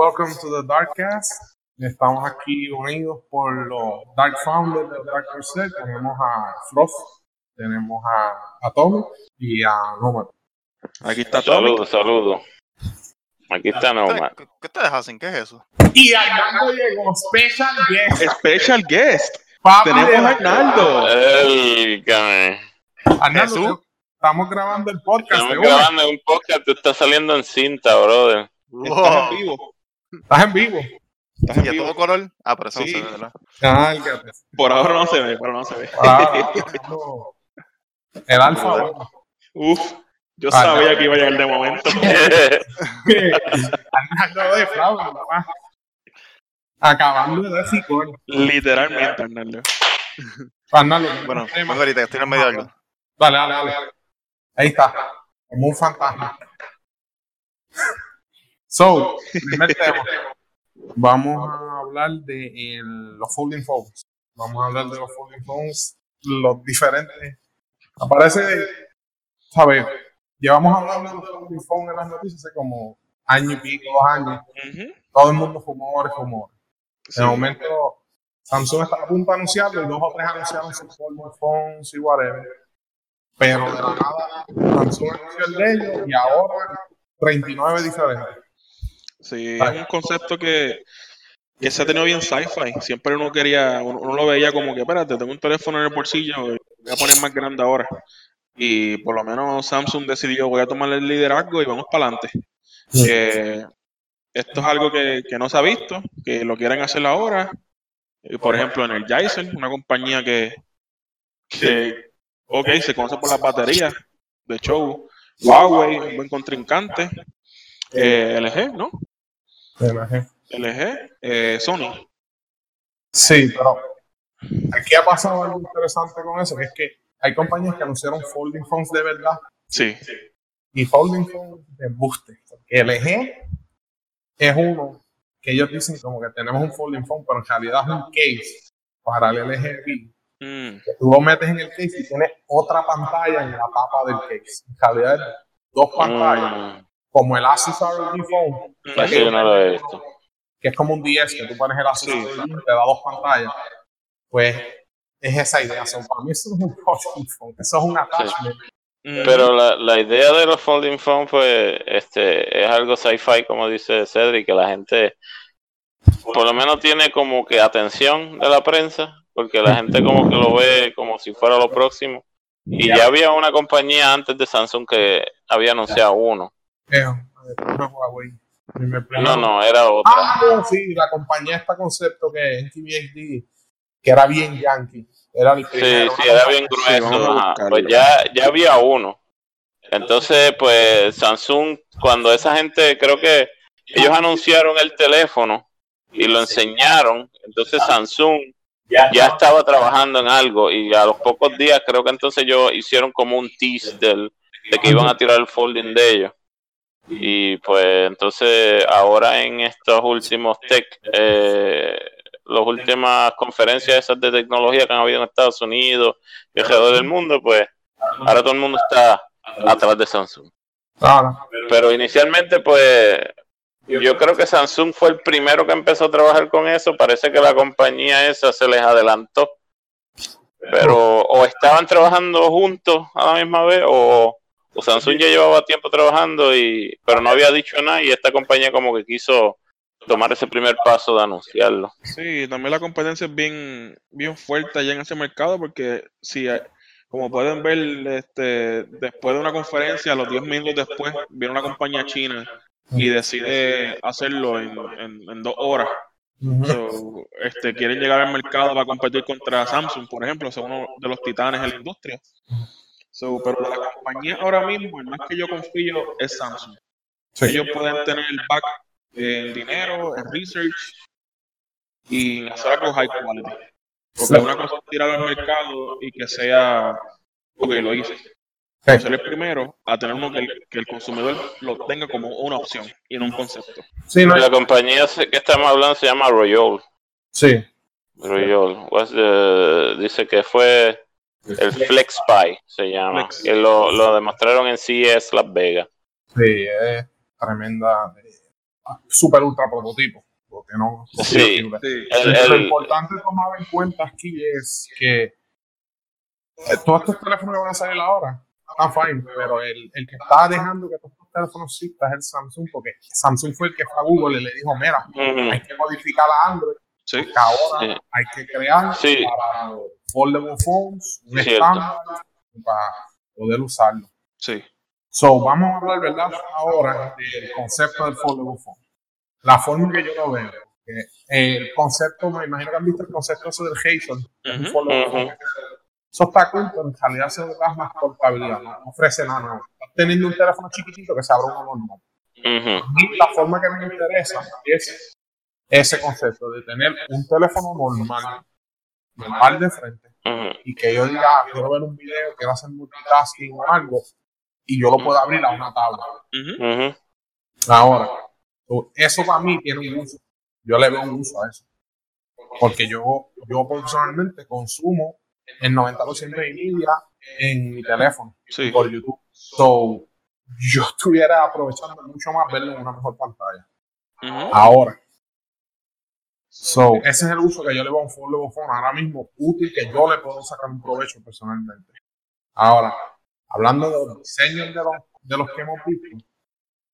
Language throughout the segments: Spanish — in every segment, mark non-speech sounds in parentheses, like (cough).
welcome to the Darkcast. Estamos aquí unidos por los Dark Founders de Dark Set. Tenemos a Frost, tenemos a, a Tommy y a Nomad. Aquí está Tommy. Saludos, saludos. Aquí está Nomad. ¿Qué, qué ustedes hacen? ¿Qué es eso? Y Arnaldo llegó, special guest. Special guest. Tenemos a Arnaldo. El. Arnaldo, estamos grabando el podcast. Estamos grabando un podcast, tú estás saliendo en cinta, brother. Estás Wow. en vivo. Estás en vivo. Estás ¿Y en a vivo. todo color? Ah, pero eso Sí. no se ve, ¿verdad? Cálgate. Por ahora no se ve, por ahora no se ve. Ah, no. El alfa. Uf, yo Ah, sabía no. que iba a llegar de momento. (laughs) Arnaldo de fraude, papá. Acabando de decir. Literalmente, Arnaldo. Arnaldo, Bueno, vengo ahorita, estoy en el medio de algo. Dale, dale, dale. Ahí está. Como un fantasma. So, primer tema. Vamos a hablar de el- los folding phones. Vamos a hablar de los folding phones, los diferentes. Aparece, ¿sabes? Llevamos hablando de los folding phones en las noticias hace como año y pico, dos años. Ujú. Todo el mundo rumores, rumores. Sí. De momento, Samsung está a punto de anunciarlo y dos o tres anunciaron sus folding phones y whatever. Pero de la nada, Samsung anunció el de ellos y ahora 39 diferentes. Sí, es un concepto que, que se ha tenido bien sci-fi. Siempre uno quería, uno, uno lo veía como que, espérate, tengo un teléfono en el bolsillo, voy a poner más grande ahora. Y por lo menos Samsung decidió, voy a tomar el liderazgo y vamos para adelante. Eh, esto es algo que, que no se ha visto, que lo quieren hacer ahora. Por ejemplo, en el Energizer, una compañía que, que, ok, se conoce por las baterías de show. Huawei, un buen contrincante. Eh, LG, ¿no? LG, eh, Sony. Sí, pero aquí ha pasado algo interesante con eso, que es que hay compañías que anunciaron folding phones de verdad Sí, y folding phones de embuste. LG es uno que ellos dicen como que tenemos un folding phone, pero en realidad es un case para el LG V. Mm, que tú lo metes en el case y tienes otra pantalla en la tapa del case. En realidad es dos pantallas, Mm, como el Asus ROG Phone, eso yo no lo he visto. que es como un 10, que tú pones el Asus Sí. ROG te da dos pantallas. Pues es esa idea. So, para mí eso es un folding phone, eso es un attachment. Pero la, la idea de los folding phones, pues, este, es algo sci-fi, como dice Cedric, que la gente, por lo menos tiene como que atención de la prensa, porque la gente como que lo ve como si fuera lo próximo. Y ya había una compañía antes de Samsung que había anunciado uno. Una Huawei. No, no, era otra. Ah, sí, la compañía esta concepto que es que era bien yankee. Era el Sí, primero. sí, era bien Sí, grueso. ajá. Pues ya, ya había uno. Entonces, pues Samsung, cuando esa gente, creo que ellos anunciaron el teléfono y lo enseñaron, entonces Samsung ya estaba trabajando en algo y a los pocos días creo que entonces ellos hicieron como un tease del, de que iban a tirar el folding de ellos. Y pues entonces ahora en estos últimos tech, eh, las últimas conferencias esas de tecnología que han habido en Estados Unidos y alrededor del mundo, pues ahora todo el mundo está atrás de Samsung. Ah, Pero inicialmente, pues yo creo que Samsung fue el primero que empezó a trabajar con eso. Parece que la compañía esa se les adelantó. Pero o estaban trabajando juntos a la misma vez o, o Samsung ya llevaba tiempo trabajando y pero no había dicho nada y esta compañía como que quiso tomar ese primer paso de anunciarlo. Sí, también la competencia es bien, bien fuerte allá en ese mercado porque si, hay- como pueden ver, este, después de una conferencia, a los 10 minutos después, viene una compañía china y decide hacerlo en, en- en dos horas. So, este, quieren llegar al mercado para competir contra Samsung, por ejemplo, son uno de los titanes en la industria. So, pero de la compañía ahora mismo, el más que yo confío es Samsung. Sí. Ellos pueden tener el back en dinero, en research y hacer algo high quality. Porque una cosa es tirarlo al mercado y que sea, ok, lo hice. Sí. Ser el primero a tener uno que el, que el consumidor lo tenga como una opción y no un concepto. Sí, no, La compañía que estamos hablando se llama Royol. sí. Royol. The- dice que fue el FlexPy, se llama. Flex. Que lo, lo demostraron en CES Las Vegas. Sí, es tremenda. super ultra prototipo. Porque no, Sí. sirve. Sí. El- Lo importante tomar en cuenta aquí es que eh, todos estos teléfonos que van a salir ahora están fine, pero el, el que está dejando que todos estos teléfonos existan es el Samsung, porque Samsung fue el que fue a Google y le dijo, mira, hay que modificar a Android, Sí. ahora Sí. hay que crear Sí. para foldable phones un estándar para poder usarlo. Sí. So, vamos a hablar, ¿verdad? Ahora del concepto del foldable phone. La forma que yo lo veo. que el concepto, me imagino que han visto el concepto ese del Hazel. un Ujú. foldable Ujú. phone. Eso está cool, pero en realidad se da más portabilidad, no no ofrece nada nuevo. Estás teniendo un teléfono chiquitito que se abre uno normal. A mí la forma que me interesa es ese concepto de tener un teléfono normal, normal de frente, y que yo diga, "Ah, quiero ver un video, quiero hacer multitasking o algo, y yo lo pueda abrir a una tabla. Ahora, so, eso para mí tiene un uso. Yo le veo un uso a eso. Porque yo, yo personalmente consumo el 90% de mi media en mi teléfono Sí. por YouTube. So, yo estuviera aprovechando mucho más verlo en una mejor pantalla. Ahora. So, ese es el uso que yo le veo a un foldable phone ahora mismo, útil que yo le puedo sacar un provecho personalmente. Ahora, hablando de los diseños de los, de los que hemos visto,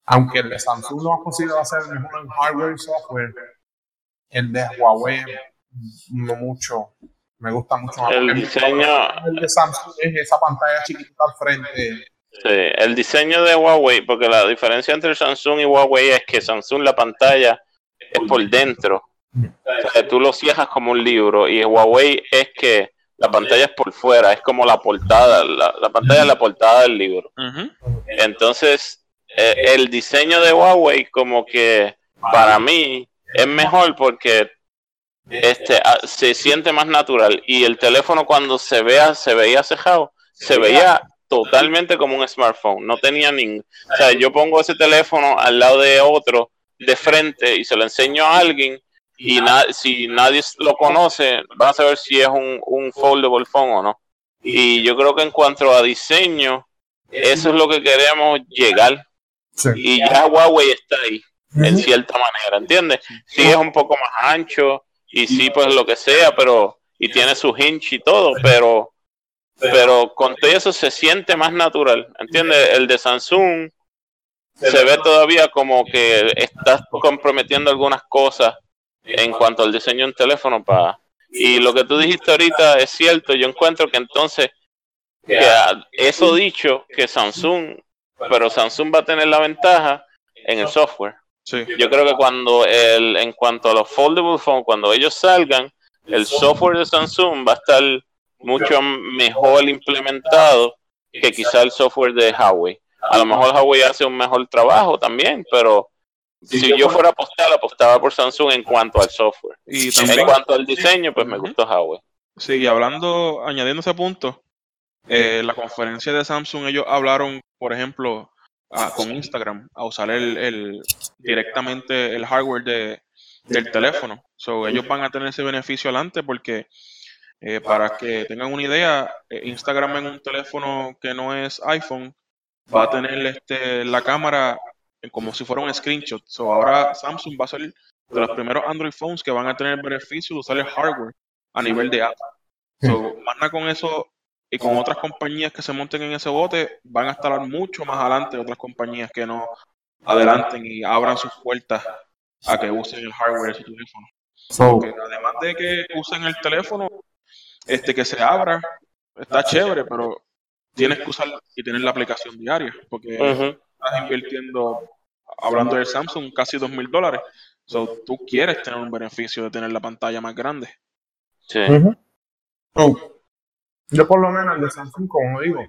aunque el de Samsung no ha considerado ser el mejor en hardware y software, el de Huawei no mucho, me gusta mucho más. El diseño- El de Samsung es esa pantalla chiquitita al frente. Sí, el diseño de Huawei, porque la diferencia entre Samsung y Huawei es que Samsung la pantalla es por dentro. O sea, tú lo cierras como un libro y Huawei es que la pantalla es por fuera, es como la portada, la, la pantalla es la portada del libro. Entonces, eh, el diseño de Huawei como que para mí es mejor porque este ah, se siente más natural y el teléfono cuando se vea se veía cejado, se veía totalmente como un smartphone, no tenía ningún, o sea, yo pongo ese teléfono al lado de otro de frente y se lo enseño a alguien y na- si nadie lo conoce, van a saber si es un, un foldable phone o no. Y yo creo que en cuanto a diseño, eso es lo que queremos llegar Sí. y ya Huawei está ahí en cierta manera, ¿entiendes? Sí es un poco más ancho y sí pues lo que sea, pero y tiene su hinch y todo, pero pero con todo eso se siente más natural, ¿entiendes? El de Samsung se ve todavía como que estás comprometiendo algunas cosas en cuanto al diseño de un teléfono para y lo que tú dijiste ahorita es cierto, yo encuentro que entonces que eso dicho que Samsung pero Samsung va a tener la ventaja en el software. Sí. Yo creo que cuando el, en cuanto a los foldable phones, cuando ellos salgan, el software de Samsung va a estar mucho mejor implementado que quizá el software de Huawei. A lo mejor Huawei hace un mejor trabajo también, pero si yo fuera a apostar, apostaba por Samsung en cuanto al software. Y En también, cuanto al diseño, pues me Ujú. gustó Huawei. sí, y hablando, añadiendo ese punto, eh, la conferencia de Samsung, ellos hablaron, por ejemplo, a- con Instagram, a usar el, el- directamente el hardware de, del teléfono. So, ellos van a tener ese beneficio adelante porque, eh, para que tengan una idea, eh, Instagram en un teléfono que no es iPhone va a tener este, la cámara como si fuera un screenshot. So, ahora Samsung va a ser de los primeros Android phones que van a tener el beneficio de usar el hardware a nivel de app. So, más con eso y con otras compañías que se monten en ese bote, van a estar mucho más adelante otras compañías que no adelanten y abran sus puertas a que usen el hardware de su teléfono. So, Porque además de que usen el teléfono, este que se abra, está chévere, pero tienes que usar y tener la aplicación diaria, porque. Estás invirtiendo, hablando del Samsung, casi dos mil dólares. So, tú quieres tener un beneficio de tener la pantalla más grande. Sí. Yo por lo menos el de Samsung, como digo,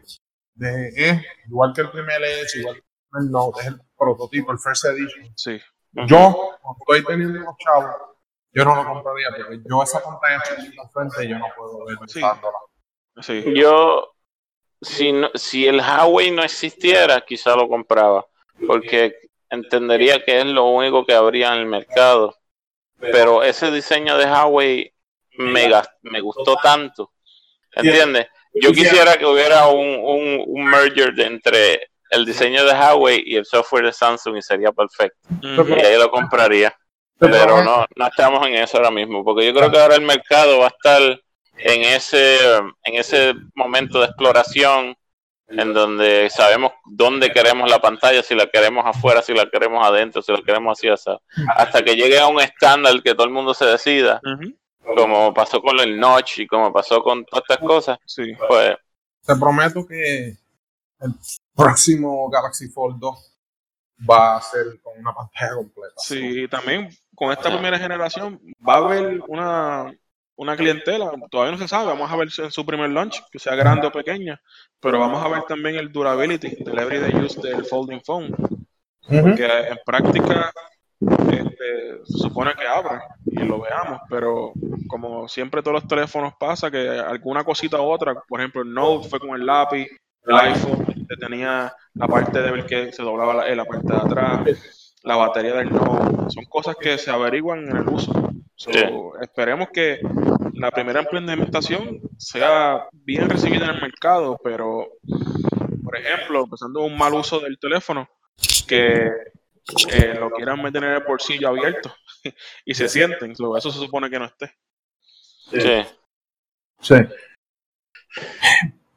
de, es igual que el primer Edge, igual que el Note, es el prototipo, el First Edition. Sí. Yo, como estoy teniendo unos chavos, yo no lo compraría porque yo esa pantalla chiquita al frente yo no puedo ver Sí. Sí. Yo, si, no- si el Huawei no existiera, quizá lo compraba, porque entendería que es lo único que habría en el mercado. Pero ese diseño de Huawei me, me gustó tanto, ¿entiendes? Yo quisiera que hubiera un, un, un merger de entre el diseño de Huawei y el software de Samsung y sería perfecto. Y ahí lo compraría. Pero no, no estamos en eso ahora mismo, porque yo creo que ahora el mercado va a estar en ese, en ese momento de exploración en donde sabemos dónde queremos la pantalla, si la queremos afuera, si la queremos adentro, si la queremos así, así. hasta que llegue a un estándar que todo el mundo se decida, Ujú. como pasó con el notch y como pasó con todas estas cosas, Sí. pues Te prometo que el próximo Galaxy Fold 2 va a ser con una pantalla completa. Sí, y también con esta primera generación va a haber una, una clientela, todavía no se sabe, vamos a ver en su primer launch, que sea grande o pequeña, pero vamos a ver también el durability del everyday use del folding phone, Ujú. que en práctica este, se supone que abre y lo veamos, pero como siempre todos los teléfonos pasa que alguna cosita u otra, por ejemplo el Note fue con el lápiz, el iPhone que tenía la parte débil que se doblaba la, en la parte de atrás, la batería del Note, son cosas que se averiguan en el uso. So, Sí. Esperemos que la primera implementación sea bien recibida en el mercado, pero por ejemplo, empezando un mal uso del teléfono, que eh, lo quieran meter en el bolsillo abierto (laughs) y se sienten, so, eso se supone que no esté. sí. Sí.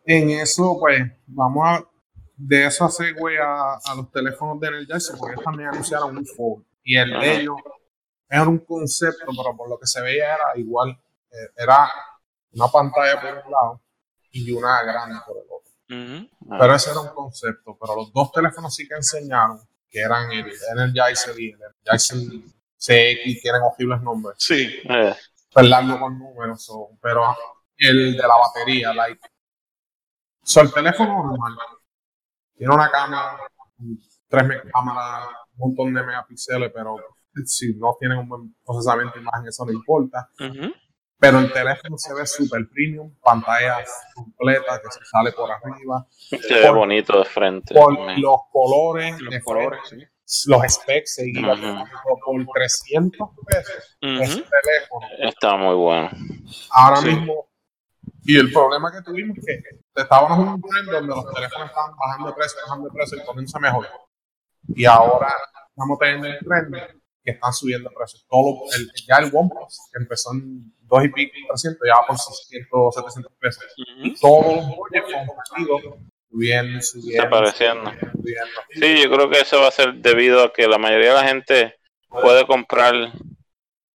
En eso, pues, vamos a. De eso segue a, a los teléfonos de Energizer, porque ellos también anunciaron un Fold. Y el Ajá. de ellos era un concepto, pero por lo que se veía era igual. eh, Era una pantalla por un lado y una grande por el otro. Pero ese era un concepto. Pero los dos teléfonos sí que enseñaron, que eran el Energizer y el Energizer CX, tienen horribles nombres. Sí, Eh, con números, so, pero el de la batería, like. So, el teléfono normal tiene una cámara, tres cámaras, un montón de megapíxeles, pero si no tienen un buen procesamiento de imagen, eso no importa. Pero el teléfono se ve super premium, pantalla completa que se sale por arriba, se ve bonito de frente. por los colores, los de colores, sí. los specs, seguidos por 300 pesos. Ese Ujú. teléfono Está muy bueno. ahora Sí. mismo. Y el problema que tuvimos es que estábamos en un tren donde los teléfonos estaban bajando de precio, bajando de precio y poniéndose mejor. Y ahora estamos teniendo el tren que están subiendo de precio. Todo, el, ya el OnePlus, que empezó en 2 y pico, 300, ya va por 600, 700 pesos. Ujú. Todos los competidos subiendo, subiendo. Desapareciendo. subiendo, subiendo. Sí, yo creo que eso va a ser debido a que la mayoría de la gente puede comprar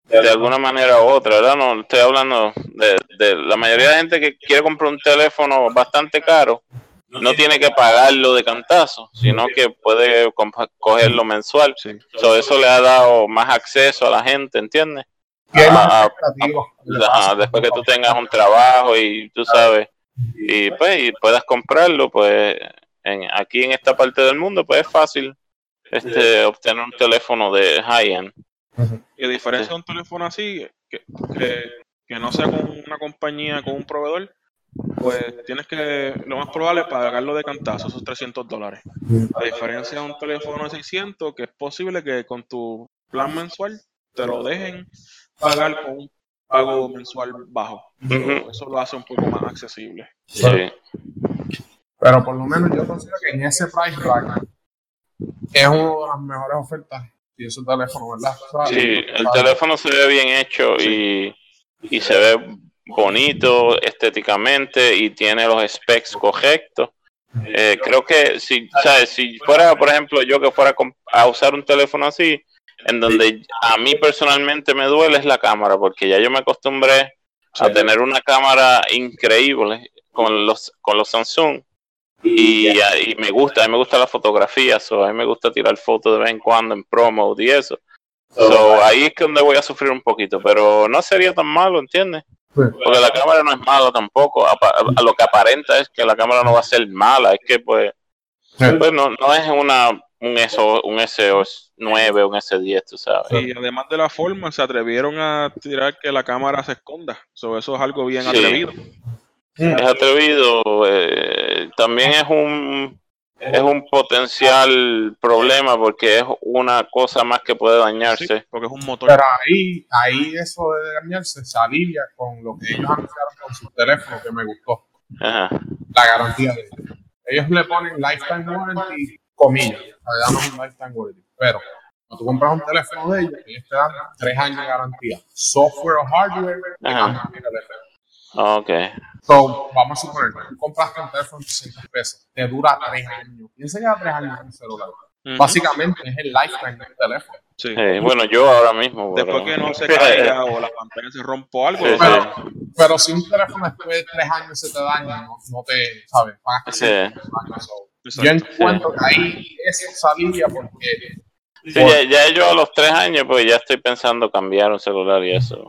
de alguna manera u otra, ¿verdad? No estoy hablando de, de la mayoría de la gente que quiere comprar un teléfono bastante caro, no tiene que pagarlo de cantazo, sino que puede cogerlo mensual. Sí. So, eso le ha dado más acceso a la gente, ¿entiendes? Más Ah, expectativas. Ajá, después que tú tengas un trabajo y tú sabes, y pues y puedas comprarlo, pues en, aquí en esta parte del mundo, pues es fácil este obtener un teléfono de high-end. Y a diferencia de un teléfono así, que, que, que no sea con una compañía, con un proveedor, pues tienes que, lo más probable es pagarlo de cantazo, esos 300 dólares. A diferencia de un teléfono de 600, que es posible que con tu plan mensual te lo dejen pagar con un pago mensual bajo. Eso lo hace un poco más accesible. Sí, Pero por lo menos yo considero que en ese price rank es una de las mejores ofertas y ese teléfono, ¿verdad? Sí, el teléfono se ve bien hecho y, y se ve bonito estéticamente y tiene los specs correctos. Eh, creo que si, ¿sabes? si fuera, por ejemplo, yo que fuera a usar un teléfono así, en donde a mí personalmente me duele es la cámara, porque ya yo me acostumbré a tener una cámara increíble con los, con los Samsung. Y, y me gusta, a mí me gusta la fotografía, so, a mí me gusta tirar fotos de vez en cuando en promo y eso. So, ahí es que donde voy a sufrir un poquito, pero no sería tan malo, ¿entiendes? Porque la cámara no es mala tampoco. A, lo que aparenta es que la cámara no va a ser mala, es que pues, pues no, no es una un SO, un S9 un S10, tú sabes. Y además de la forma, se atrevieron a tirar que la cámara se esconda. So, eso es algo bien Sí. atrevido. Es atrevido, eh, también es un es un potencial problema porque es una cosa más que puede Sí, dañarse. porque es un motor. Pero ahí, ahí eso de dañarse se alivia con lo que ellos anunciaron con sus teléfonos que me gustó. Ajá. La garantía de ellos. ellos le ponen lifetime warranty, comillas, le damos un lifetime warranty, pero cuando tú compras un teléfono de ellos, ellos te dan tres años de garantía, software o hardware, te Ajá. Teléfono. Ok. So, vamos a suponer, tú compraste un teléfono de 300 pesos, te dura tres años. ¿Quién se queda tres años en un celular? Ujú. Básicamente es el lifetime del teléfono. Sí. Sí, bueno, yo ahora mismo. Después pero- que no se (laughs) caiga o la pantalla se rompa algo, Sí, sí. Pero, pero si un teléfono después de tres años se te daña, no, no te, ¿sabes? Pagas Sí. años. So, yo encuentro que ahí eso salía porque Sí, ya, ya yo a los tres años, pues ya estoy pensando cambiar un celular y eso.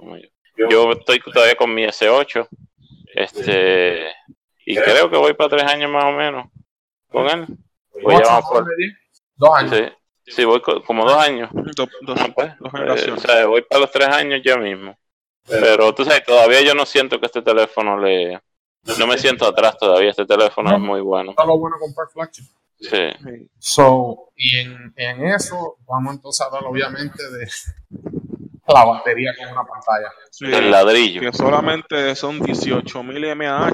Yo estoy todavía con mi S8. Este. Y creo que voy para tres años más o menos con él. Pues ya vamos por. dos años. Sí, sí, voy co- como dos años. Dos, dos- Ah, pues, dos eh, generaciones. o sea, voy para los tres años ya mismo. Pero tú sabes, todavía yo no siento que este teléfono le. No me siento atrás todavía. Este teléfono es muy bueno. Está lo bueno comprar flagship. Sí. Sí. So, y en, en eso vamos entonces a hablar obviamente de la batería con una pantalla. Sí. El ladrillo. que solamente son 18.000 mAh.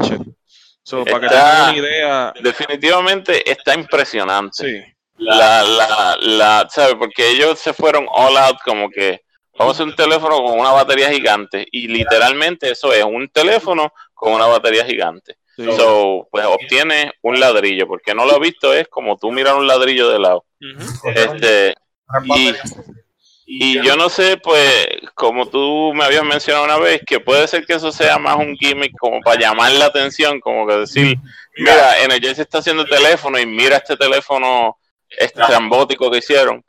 So, para que tengan una idea, Definitivamente está impresionante. sí, La, la, la, ¿sabes? Porque ellos se fueron all out como que vamos a hacer un teléfono con una batería gigante y literalmente eso es un teléfono con una batería gigante. sí. So, pues obtiene un ladrillo, porque no lo he visto, es como tú mirar un ladrillo de lado. Ujú. Este, Y- yo no sé, pues, como tú me habías mencionado una vez, que puede ser que eso sea más un gimmick como para llamar la atención, como que decir, mira, Energize está haciendo teléfono y mira este teléfono estrambótico que hicieron.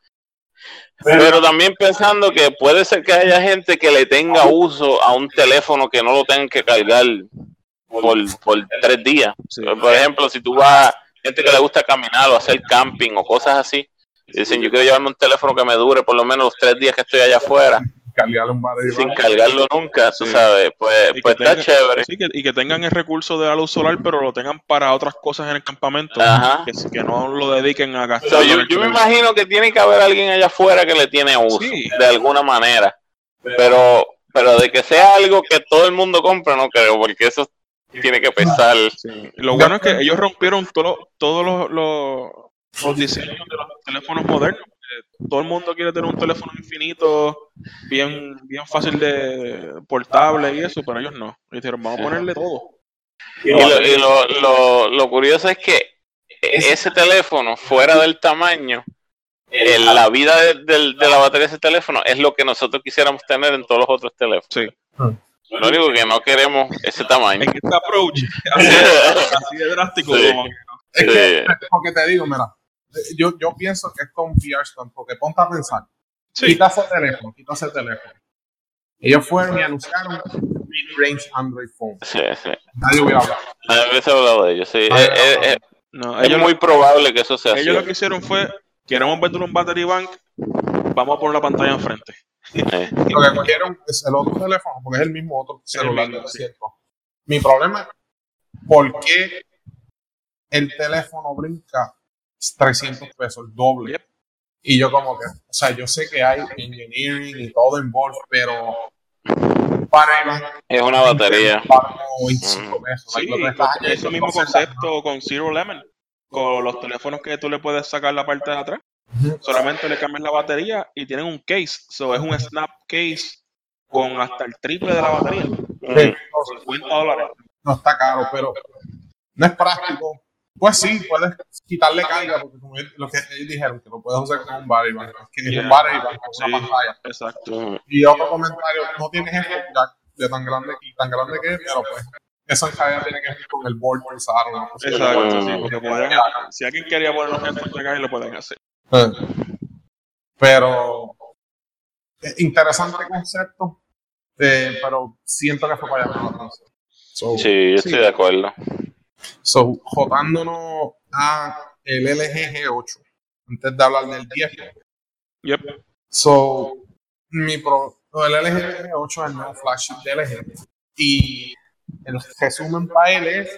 Pero también pensando que puede ser que haya gente que le tenga uso a un teléfono que no lo tengan que cargar por, por tres días. Sí. Por ejemplo, si tú vas, gente que le gusta caminar o hacer camping o cosas así, y dicen, yo quiero llevarme un teléfono que me dure por lo menos los tres días que estoy allá afuera, sin cargarlo nunca, tú Sí. sabes, pues, pues está tenga- chévere. Sí, que- y que tengan el recurso de la luz solar, pero lo tengan para otras cosas en el campamento. Ajá. Que, que no lo dediquen a gastar. So, yo, yo me imagino que tiene que haber alguien allá afuera que le tiene uso, Sí. de alguna manera. Pero, pero de que sea algo que todo el mundo compra, no creo, porque eso tiene que pesar. Lo bueno es que ellos rompieron todo- todos los, los, los diseños de los teléfonos modernos. porque Todo el mundo quiere tener un teléfono infinito, bien, bien fácil de portable y eso, pero ellos no. Dijeron, vamos a ponerle todo. Y, lo, y lo, lo, lo curioso es que ese teléfono, fuera del tamaño, el- la vida de, del- de la batería de ese teléfono es lo que nosotros quisiéramos tener en todos los otros teléfonos. Sí. Lo único que no queremos ese tamaño. (laughs) En este approach, así de, así de drástico, Sí. como que Es que, Sí. porque te digo, mira, yo, yo pienso que esto es un PR stunt, porque ponte a pensar. Sí. Quita ese teléfono, quita ese teléfono. Ellos fueron y anunciaron mid-range Android phone. Sí, sí. Nadie hubiera hablado. Veces he hablado de ello, sí. Es, es- es- No, es ellos, muy probable que eso sea ellos lo que hicieron fue, queremos vender un battery bank, vamos a poner la pantalla enfrente. Lo que cogieron es el otro teléfono, porque es el mismo otro celular, mismo, sí. Mi problema es por qué el teléfono brinca 300 pesos, el doble. Yep. Y yo como que, o sea, yo sé que hay engineering y todo involved, pero para Es una batería. para 25 pesos. Sí, añadiendo ese mismo concepto con Zero Lemon, con los teléfonos que tú le puedes sacar la parte de atrás, solamente le cambias la batería y tienen un case, so es un snap case con hasta el triple de la batería, Sí, 50 dólares. no está caro, pero no es práctico. Pues sí, puedes quitarle carga, porque como ellos- lo que ellos dijeron, que lo puedes usar con un bank, que es un bank con Sí. una pantalla. Exacto. Y otro comentario, no tienes eso ya de tan grande y tan grande que es, pero pues eso en realidad tiene que ver con el board que usaron. ¿no? Exacto, sí, porque pueden- si alguien quería poner los headphones acá, lo pueden hacer. Eh, Pero eh, interesante concepto, eh, pero siento que fue para atención. So, Sí, yo estoy de acuerdo. So, jotándonos a el LG G8, antes de hablar del 10. Yep. So, mi pro, el LG G8 es el nuevo flagship de LG. Y el resumen para él es,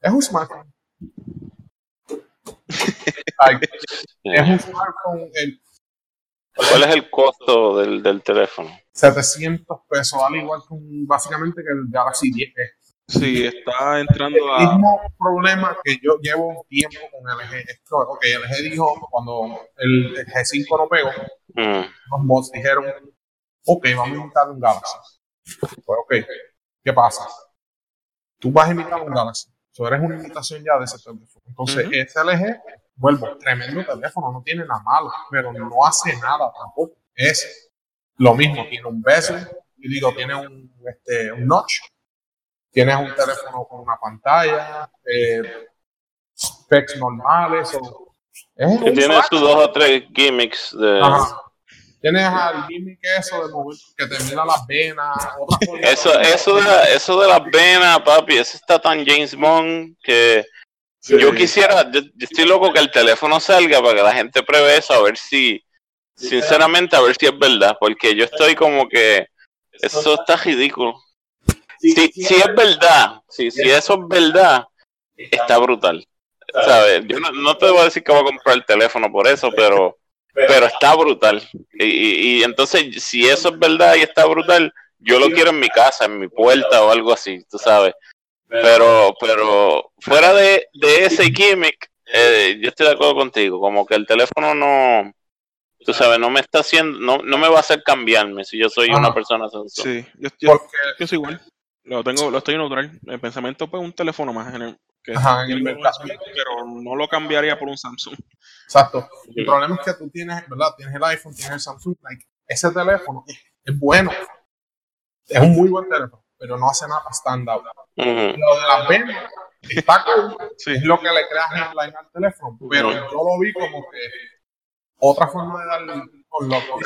es un smartphone. (laughs) Like, es un smartphone, el ¿Cuál es el costo del, del teléfono? 700 pesos, al igual que un, básicamente que el Galaxy 10. Sí, está entrando El a. mismo problema que yo llevo tiempo con LG. Es que, ok, LG dijo cuando el, el G5 no pegó, Mm, los mods dijeron, ok, vamos a imitar un Galaxy. Pues, ok, ¿qué pasa? Tú vas a imitar un Galaxy. Tú eres una imitación ya de ese teléfono. Entonces, ese LG, vuelvo, tremendo teléfono, no tiene nada malo, pero no hace nada tampoco. Es lo mismo, tiene un bezel, y digo, tiene un, este, un notch, tienes un teléfono con una pantalla, eh, specs normales, o, es Y un tiene flash. sus dos o tres gimmicks de... Ajá. Tienes al gimmick eso de mover, que te mira las venas. Eso, eso, de la- eso de las venas, papi, eso está tan James Bond que Sí. yo quisiera, yo, yo estoy loco que el teléfono salga para que la gente pruebe eso, a ver si, sinceramente, a ver si es verdad, porque yo estoy como que eso está ridículo. Si, si es verdad, si, si eso es verdad, está brutal. ¿Sabes? Yo no, no te voy a decir que voy a comprar el teléfono por eso, pero, pero está brutal. Y, y, y entonces, si eso es verdad y está brutal, yo lo quiero en mi casa, en mi puerta o algo así, tú sabes. Pero, pero fuera de, de ese gimmick, eh, yo estoy de acuerdo contigo, como que el teléfono no, tú sabes, no me está haciendo, no, no me va a hacer cambiarme si yo soy una persona Samsung. Sí, yo, yo, Porque yo soy igual. Lo tengo, lo estoy neutral. El pensamiento, pues, un teléfono más en el, que Ajá, en el pero no lo cambiaría por un Samsung. Exacto. El problema es que tú tienes, ¿verdad? Tienes el iPhone, tienes el Samsung. Like, ese teléfono es, bueno. Es un muy buen teléfono, pero no hace nada standout. Ujú. Lo de las venas está cool, Sí. es lo que le crea headline al teléfono, pero yo lo vi como que otra forma de darle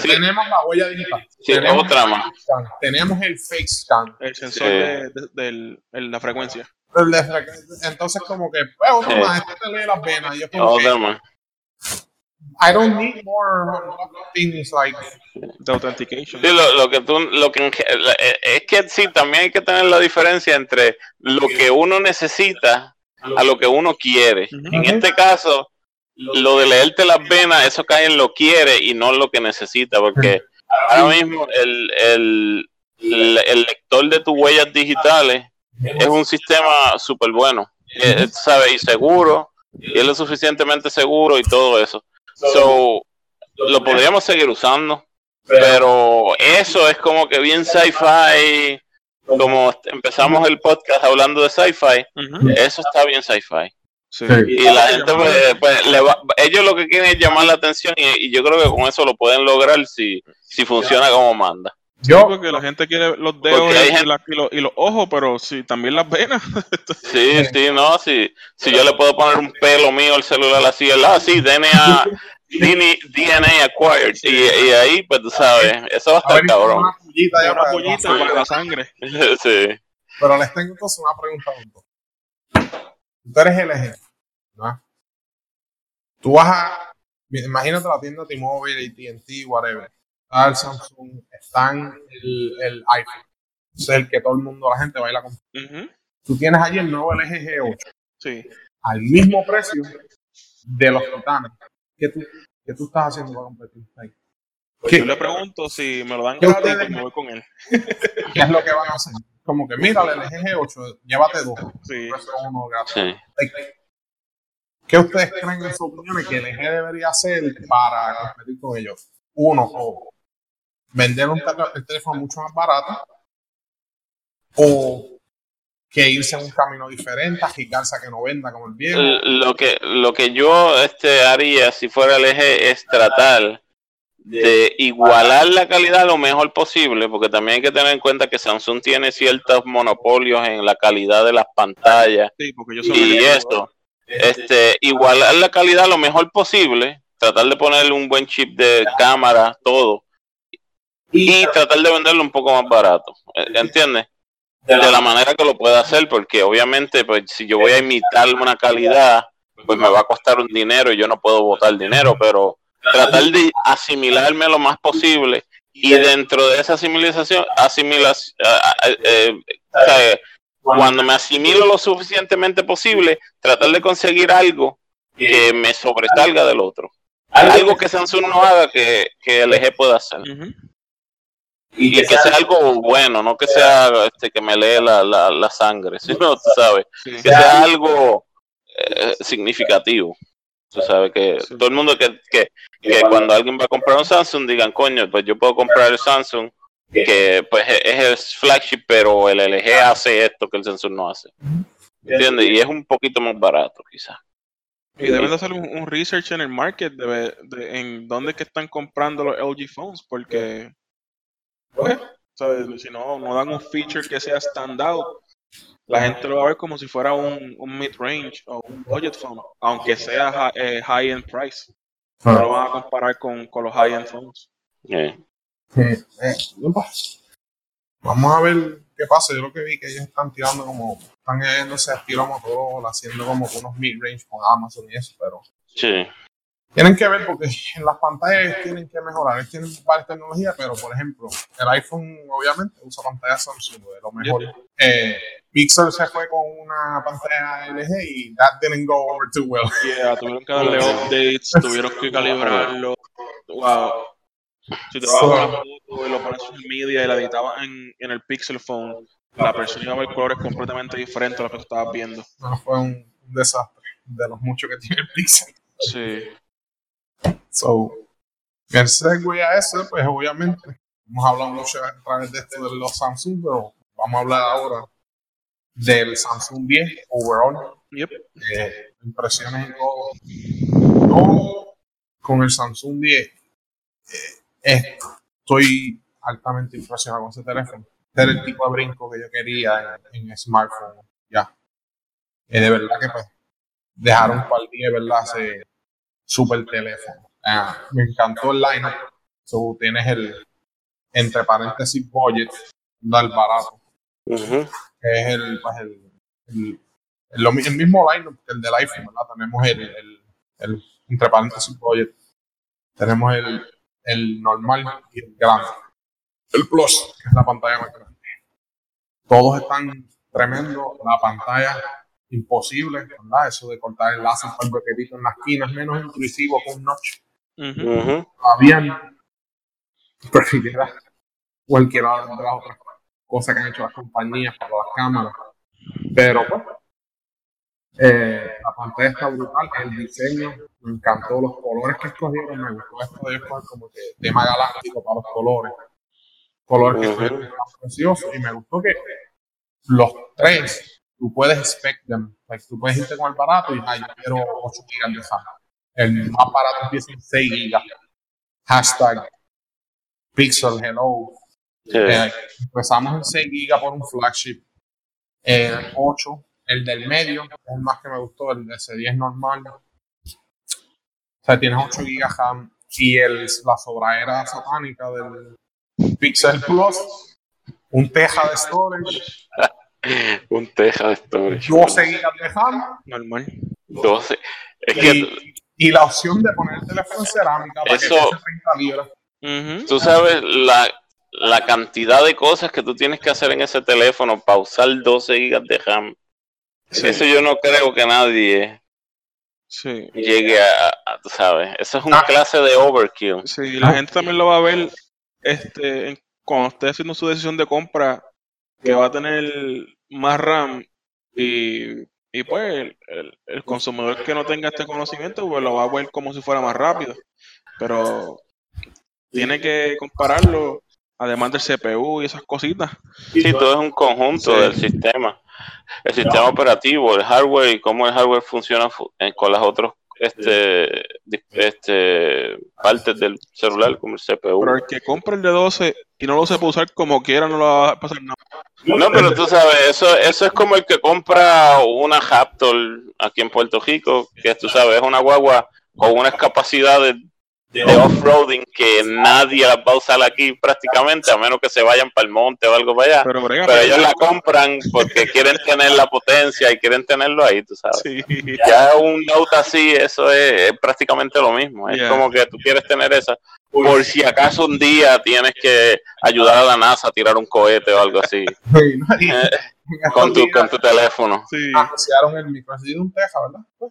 Sí. Tenemos la huella digital. Sí, tenemos otra el más. scan, Tenemos el face scan. El sensor Sí. de, de- del- el- la frecuencia. De- Entonces, como que, pues, otro Sí. más, este te lee las venas. Y yo como que, Otra más. I don't need more things like De authentication. Sí, lo, lo que tú, lo que eh, es que sí, también hay que tener la diferencia entre lo que uno necesita a lo que uno quiere. Ujú. En este caso, lo de leerte las venas, eso cae en lo quiere y no en lo que necesita, porque (laughs) ahora mismo el, el, el, el lector de tus huellas digitales es un sistema súper bueno, eh, ¿sabes? Y seguro, y es lo suficientemente seguro y todo eso. So, lo podríamos seguir usando, pero eso es como que bien sci-fi, como empezamos el podcast hablando de sci-fi, eso está bien sci-fi. Sí. Y la gente, pues, pues, le va- ellos lo que quieren es llamar la atención y, y yo creo que con eso lo pueden lograr si, si funciona como manda. yo. Porque la gente quiere los dedos y, gente- la- y los, y los ojos, pero sí, también las venas. (laughs) Sí, sí, no, si, si yo le puedo poner un pelo mío al celular así, el, ah, sí, DNA, DNA, DNA acquired, y, y ahí, pues tú sabes, eso va a A ver, estar cabrón. una pollita ya Una para- pollita para la sangre. (laughs) Sí. Pero les tengo entonces una pregunta. Tú eres LG, ¿no? Tú vas a. Imagínate la tienda T-Mobile, ATT, whatever. Está el Samsung, están el, el iPhone. Es el que todo el mundo, la gente baila con. Ujú. Tú tienes allí el nuevo LG G8 Sí. al mismo precio de los titanes. ¿Qué tú, qué tú estás haciendo para competir? Like, Pues yo le pregunto si me lo dan ¿Qué gratis, pues me voy con él. (laughs) ¿Qué es lo que van a hacer? Como que mira, el LG G8, llévate dos. Sí. Uno gratis. Sí. ¿Qué ustedes creen en su opinión que el EG debería hacer para competir con ellos? Uno, o vender un tel- el teléfono mucho más barato, o que irse en un camino diferente, agitarse a que no venda como el viejo. Lo que, lo que yo este, haría si fuera el eje es tratar de igualar la calidad lo mejor posible, porque también hay que tener en cuenta que Samsung tiene ciertos monopolios en la calidad de las pantallas Sí, porque yo soy y esto. Este, igualar la calidad lo mejor posible, tratar de ponerle un buen chip de cámara, todo, y tratar de venderlo un poco más barato, ¿eh? ¿entiendes? De la manera que lo pueda hacer, porque obviamente, pues si yo voy a imitar una calidad, pues me va a costar un dinero y yo no puedo botar dinero, pero tratar de asimilarme lo más posible y dentro de esa asimilación, asimilación, eh, cuando me asimilo lo suficientemente posible, tratar de conseguir algo que me sobresalga del otro. Algo que Samsung no haga que, que LG pueda hacer. Y que sea algo bueno, no que sea este, que me lee la, la, la sangre, (laughs) sino, tú sabes, que sea algo eh, significativo. Tú sabes que Sí. todo el mundo que, que, que cuando alguien va a comprar un Samsung digan, coño, pues yo puedo comprar el Samsung que pues es es el flagship, pero el LG hace esto que el Samsung no hace. ¿Entiendes? Y es un poquito más barato, quizás. Y deben de hacer un, un research en el market de, de- en dónde es que están comprando los LG phones, porque pues, ¿sabes? si no, no dan un feature que sea standout, la gente lo va a ver como si fuera un, un mid-range o un budget phone, aunque sea eh, high-end price. No lo van a comparar con, con los high-end phones. Eh, Eh, Vamos a ver qué pasa. Yo lo que vi que ellos están tirando como, están yendo ese estilo Motorola, haciendo como unos mid-range con Amazon y eso, pero sí, tienen que ver porque en las pantallas tienen que mejorar. Ellos tienen varias tecnologías, pero por ejemplo, el iPhone obviamente usa pantalla Samsung, de lo mejor. Eh, Pixel se fue con una pantalla LG y that didn't go over too well. Yeah, tuvieron que darle updates, tuvieron que calibrarlo. Wow. Si te vas a una foto y lo pones en media y la editabas en, en el Pixel Phone, la persona iba a ver colores completamente diferentes a los que tú estabas viendo. No, fue un, un desastre de los muchos que tiene el Pixel. Sí. So, el segue a eso, pues obviamente, hemos hablado mucho a través de esto de los Samsung, pero vamos a hablar ahora del Samsung 10 overall, Yep. eh, impresiones y todo. Yo, con el Samsung 10, eh, eh, estoy altamente impresionado con ese teléfono. Este era el tipo de brinco que yo quería en, en smartphone, ya. Eh, de verdad que pues, dejaron para el 10, ¿verdad? Ese super teléfono. Ah, me encantó el lineup. So, tienes el, entre paréntesis, budget, ¿verdad? el barato que es el, pues el, el, el, el mismo lineup que el del iPhone, ¿verdad? Tenemos el, entre paréntesis budget, tenemos el, el normal y el grande. El Plus, que es la pantalla más grande. Todos están tremendo, la pantalla imposible, ¿verdad? Eso de cortar el láser por el boquetito en las esquinas, menos intrusivo con un notch. Habían prefiriera cualquiera de las otras cosas que han hecho las compañías para las cámaras. Pero pues, eh, la pantalla está brutal, el diseño, me encantó los colores que escogieron, me gustó esto de escoger como que tema galáctico para los colores. Colores que Ujú. escogieron están preciosos y me gustó que los tres, tú puedes spec them, like, tú puedes irte con el barato y ay, yo quiero 8 GB de RAM. El más barato empieza en 6 GB. Hashtag Pixel Hello. Sí. Eh, empezamos en 6 GB por un flagship. El 8, el del medio, es el más que me gustó, el de S10 normal. O sea, tienes 8 GB RAM y el, la sobraera satánica del Pixel Plus, un teja de storage, (laughs) Un teja de storage. 12 GB de RAM Normal. 12. Es que y, la opción de poner el teléfono en cerámica para Eso- que pese 30 libras. Tú sabes la, la cantidad de cosas que tú tienes que hacer en ese teléfono para usar 12 gigas de RAM. Sí. Eso yo no creo que nadie Sí. llegue a, a- tú sabes, eso es un Ah. clase de overkill. Sí, la gente también lo va a ver este, cuando esté haciendo su decisión de compra, que va a tener más RAM y, y pues el, el- el consumidor que no tenga este conocimiento, pues lo va a ver como si fuera más rápido. Pero tiene que compararlo, además del CPU y esas cositas. Sí, todo es un conjunto Sí. del sistema. El sistema operativo, el hardware y cómo el hardware funciona fu- eh, con las otras este, este, partes del celular, como el CPU. Pero el que compra el de 12 y no lo sepa usar como quiera, no lo va a pasar nada. No, pero tú sabes, eso, eso es como el que compra una Raptor aquí en Puerto Rico, que tú sabes, es una guagua con unas capacidades de off-roading que nadie las va a usar aquí prácticamente, a menos que se vayan para el monte o algo para allá. Pero, brega, Pero ellos la compran porque quieren tener la potencia y quieren tenerlo ahí, tú sabes. Sí. Ya un Note así, eso es, es prácticamente lo mismo. Es Yeah. como que tú quieres tener esa. Por si acaso un día tienes que ayudar a la NASA a tirar un cohete o algo así Y- (laughs) (laughs) Eh, con tu, con tu teléfono. Sí. anunciaron el micro SD de un teja, ¿verdad?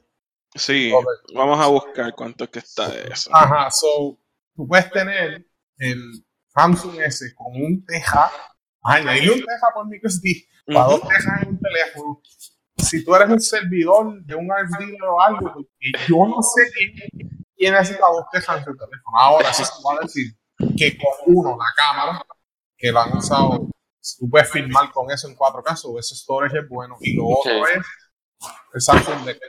Sí, vamos a buscar cuánto es que está eso. Ajá, so, tú puedes tener el Samsung S con un teja, añadirle un teja por micro SD, para dos tejas en un teléfono. Si tú eres un servidor de un RFD o algo, porque yo no sé quién, quién necesita dos tejas en su teléfono. Ahora sí se va a decir que con uno, la cámara, que la han usado, tú puedes filmar con eso en 4K, so ese storage es bueno. Y lo otro es el Samsung Dex.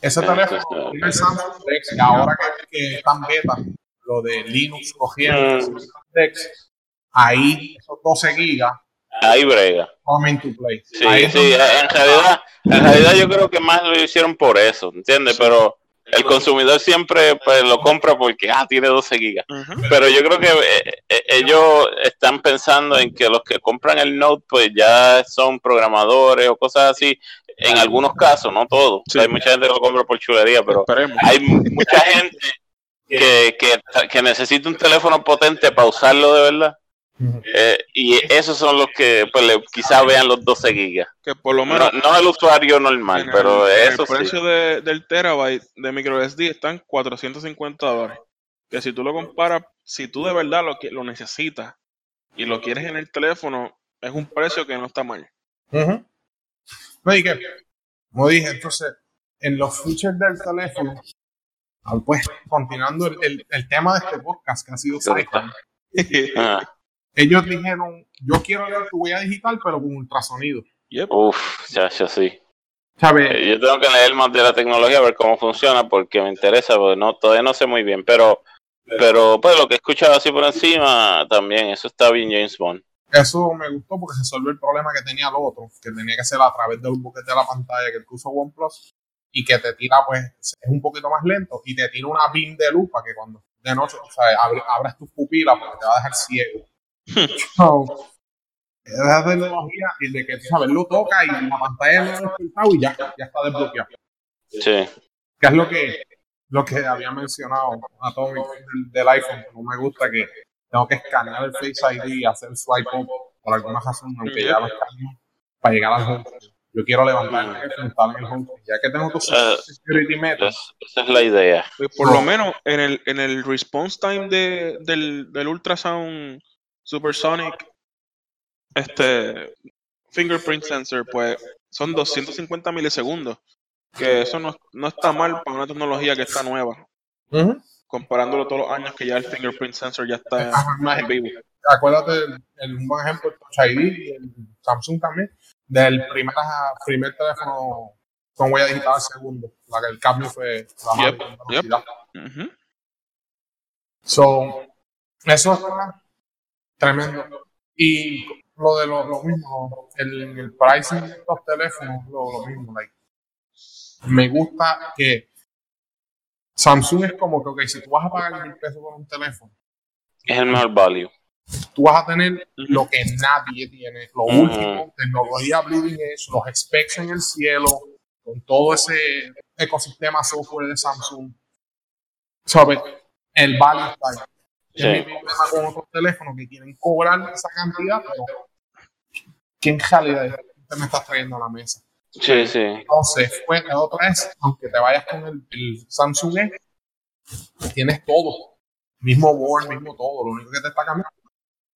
Ese Sí, teléfono Samsung Dex y ahora que, que están beta, lo de Linux cogiendo Mm. Dex, ahí esos 12 gigas Ahí brega. come into play. Sí, Ahí sí, en realidad, en realidad yo creo que más lo hicieron por eso, ¿entiendes? Pero el consumidor siempre pues, lo compra porque, ah, tiene 12 gigas. Pero yo creo que eh, eh, ellos están pensando en que los que compran el Note pues ya son programadores o cosas así. En algunos casos, no todos. Sí. Hay mucha gente que lo compra por chulería, pero Esperemos. hay mu- mucha gente (laughs) que, que, que necesita un teléfono potente para usarlo de verdad. Eh, y esos son los que pues le, quizás vean los 12 gigas. Que por lo No, menos no el usuario normal, en pero el, eso el sí. precio de- del terabyte de microSD están 450 dólares. Que si tú lo comparas, si tú de verdad lo, que- lo necesitas y lo quieres en el teléfono, es un precio que no está mal. Ujú. No, y que, como dije, entonces, en los features del teléfono, pues, continuando el, el- el tema de este podcast que ha sido (laughs) Ah, ellos dijeron, yo quiero leer tu huella digital, pero con ultrasonido. Yep. uf, ya, ya sí. ¿Sabes? Eh, Yo tengo que leer más de la tecnología, a ver cómo funciona, porque me interesa, porque no, todavía no sé muy bien, pero, pero pues lo que he escuchado así por encima, también, eso está bien James Bond. Eso me gustó porque resolvió el problema que tenía el otro, que tenía que ser a través de un buquete de la pantalla que puso OnePlus y que te tira, pues, es un poquito más lento y te tira una beam de luz para que cuando de noche, o sea, abre- abras tus pupilas porque te va a dejar ciego. (laughs) so, esa tecnología y de que, tú sabes, lo toca y la pantalla ha y ya, ya está desbloqueado. Sí, Que es lo que, lo que había mencionado a Tommy del, del iPhone, no me gusta que tengo que escanear el Face ID y hacer swipe up por alguna razón, aunque ya lo escaneo, para llegar al home. Yo quiero levantar el teléfono, estar en el home, ya que tengo tu Eh, security method. es- esa es la idea. Pues por lo menos en el, en el response time de, del, del ultrasound supersonic este fingerprint sensor pues son 250 milisegundos que eso no, no está mal para una tecnología que está nueva Ujú. Comparándolo todos los años que ya el fingerprint sensor ya está Ajá, en vivo Acuérdate, el, un buen ejemplo, Touch ID y el Samsung también, del primer, primer teléfono con huella digital al segundo. La que el cambio fue en yep. Ujú. So, eso está tremendo. Y lo de lo, lo mismo, el, el pricing de los teléfonos, lo, lo mismo. Like, me gusta que Samsung es como que, ok, si tú vas a pagar mil pesos por un teléfono, Es el mejor value. tú vas a tener lo que nadie tiene, lo Ujú. último, tecnología bleeding edge, los specs en el cielo, con todo ese ecosistema software de Samsung. ¿Sabes? El value está ahí. Es Sí. mi problema con otros teléfonos que quieren cobrar esa cantidad, pero ¿qué en realidad te me estás trayendo a la mesa? Sí, sí. Entonces, pues, la otra es, aunque te vayas con el, el Samsung E, tienes todo. Mismo board, mismo todo. Lo único que te está cambiando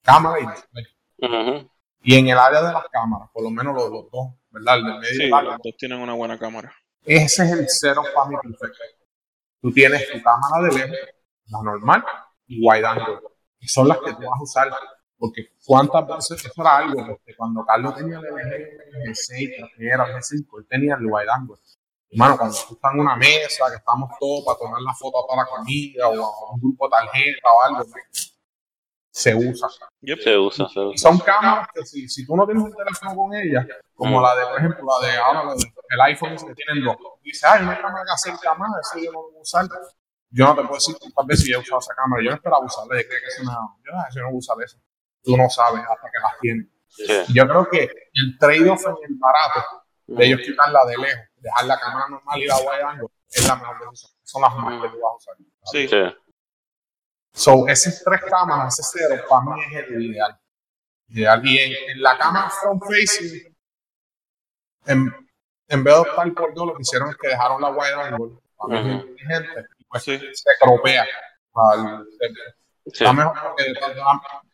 cámara y display. Ujú. Y en el área de las cámaras, por lo menos los, los dos, ¿verdad? El del medio y sí el los dos tienen una buena cámara ese es el cero mí perfecto. Tú tienes tu cámara de lejos, la normal, y wide angle, que son las que tú vas a usar. Porque cuántas veces, eso era algo, porque cuando Carlos tenía el LG G6, creo que era el G5, él tenía el wide angle. Hermano, cuando tú estás en una mesa, que estamos todos para tomar la foto a toda la comida, o a un grupo de tarjeta o algo, se usa. Yep. Se usa, se Y usa. son cámaras que si, si tú no tienes un teléfono con ellas, como Mm. la de, por ejemplo, la de ahora, la de- el iPhone que tienen dos, y dices, ay, una cámara que acerca más, eso yo no lo voy a usar. Yo no te puedo decir cuántas veces yo he usado esa cámara, yo no esperaba usarla, yo creía que es una, yo, ah, yo no voy a usar eso. Tú no sabes hasta que las tienes. Sí. Yo creo que el trade-off en el barato de ellos quitarla de lejos, dejar la cámara normal y la wide angle, es la mejor decisión. Son las más que tú vas a usar. sí Sí. So, esas tres cámaras, ese cero, para mí es el ideal. ideal. Y en, en la cámara front facing, en, en vez de optar por dos, lo que hicieron es que dejaron la wide angle. Para mí es Ujú. inteligente. Y pues Sí. se cropea. al- Sí. Está mejor porque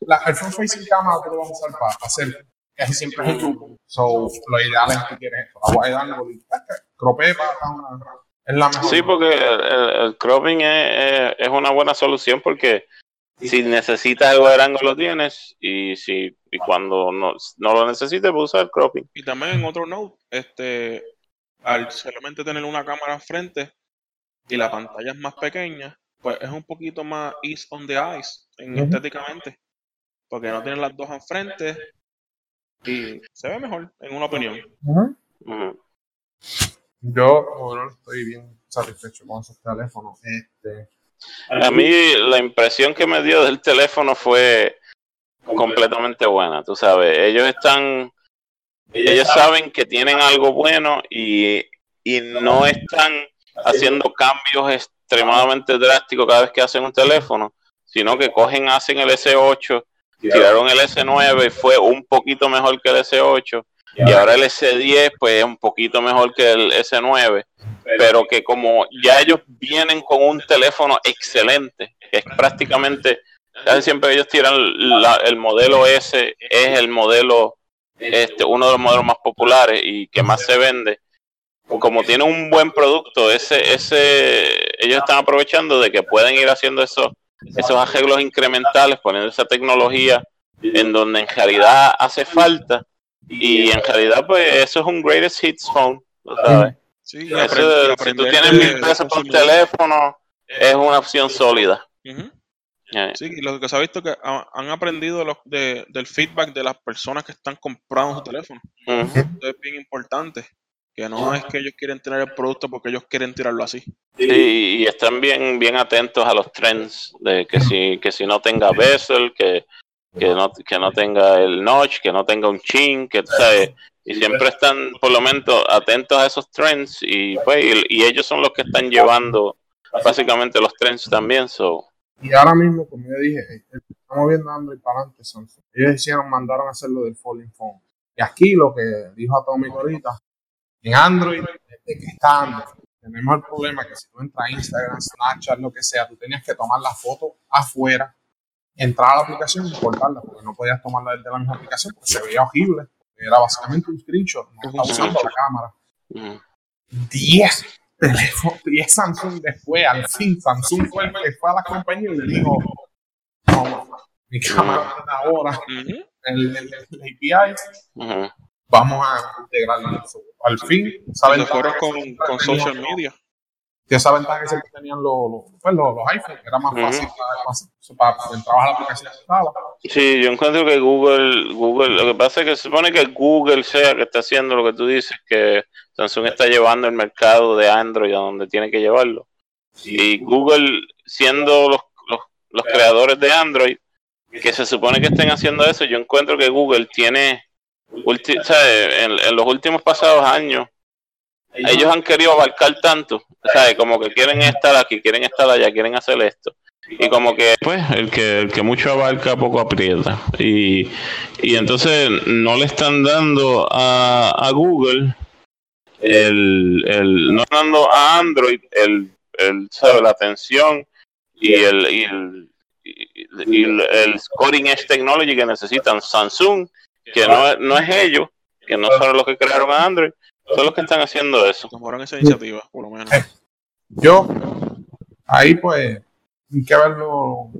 la- el front facing camera tú lo vas a usar para hacer casi siempre es en grupo. So, lo ideal es que quieres esto. La wide angle y cropé para una. Es la mejor. Sí, porque el, el- el cropping es, es- es una buena solución porque si necesitas el wide angle lo tienes y si y cuando no, no lo necesites puedes usar cropping. Y también en otro note, este, al solamente tener una cámara al frente y la pantalla es más pequeña, pues es un poquito más ease on the eyes en estéticamente. Porque no tienen las dos al frente y se ve mejor, en una opinión. Yo, estoy bien satisfecho con esos teléfonos. Este, A mí la impresión que me dio del teléfono fue completamente buena, tú sabes, ellos están, ellos saben que tienen algo bueno y, y no están haciendo cambios extremadamente drásticos cada vez que hacen un teléfono, sino que cogen, hacen el S8, tiraron el S9 y fue un poquito mejor que el S8 y ahora el S10 pues es un poquito mejor que el S9 pero que como ya ellos vienen con un teléfono excelente, que es prácticamente, casi siempre ellos tiran la- el modelo S, es el modelo, este, uno de los modelos más populares y que más se vende. Como tiene un buen producto, ese, ese, ellos están aprovechando de que pueden ir haciendo esos, esos arreglos incrementales, poniendo esa tecnología en donde en realidad hace falta y en realidad pues eso es un greatest hits phone, ¿tú ¿sabes? Sí, Eso, si tú tienes mil pesos por teléfono, es una opción sólida. Eh, Sí, y lo que se ha visto es que ha- han aprendido los- de- del feedback de las personas que están comprando su teléfono. Esto es bien importante. Que no es que ellos quieren tener el producto porque ellos quieren tirarlo así. Sí, y están bien, bien atentos a los trends de que si, que si no tenga bezel, que, que no, que no tenga el notch, que no tenga un chin, que tú sabes, y siempre están por lo menos atentos a esos trends y pues y, y ellos son los que están llevando básicamente los trends también, so y ahora mismo, como yo dije, eh, estamos viendo Android para adelante. Samsung. Ellos hicieron, mandaron a hacer lo del Folding Phone. Y aquí lo que dijo Atomic ahorita, en Android, desde que está Android, tenemos el problema que si tú entras a Instagram, Snapchat, lo que sea, tú tenías que tomar la foto afuera, entrar a la aplicación y cortarla, porque no podías tomarla desde la misma aplicación, porque se veía horrible. Era básicamente un screenshot, no estaba usando la cámara. ujú. 10 teléfonos, 10 Samsung después, al fin, Samsung fue el que fue a la compañía y le dijo, no, mi cámara de ahora, Ujú. el, el- el API, Ujú. Vamos a integrarlo. So, Al fin, que con, con social media. que esa ventaja que siempre tenían los, los, pues, los, los iPhones, que era más Ujú. fácil para, para, a la aplicación que estaba. Sí, yo encuentro que Google, Google, lo que pasa es que se supone que Google sea que está haciendo lo que tú dices, que Samsung está llevando el mercado de Android a donde tiene que llevarlo. Y Google, siendo los, los, los creadores de Android, que se supone que estén haciendo eso, yo encuentro que Google tiene, En, los últimos pasados años, ellos han querido abarcar tanto, ¿sabe? Como que quieren estar aquí, quieren estar allá, quieren hacer esto. Y como que, pues, el que, el que mucho abarca, poco aprieta. Y, y entonces no le están dando a, a Google el, el, no están dando a Android el, el ¿sabe? la atención y el, y el, y el, el scoring edge technology que necesitan Samsung, que no, es- no es ellos, que no son los que crearon a Android, son los que están haciendo eso. Tomaron esa iniciativa, por lo menos. Yo, ahí pues, hay que ver lo,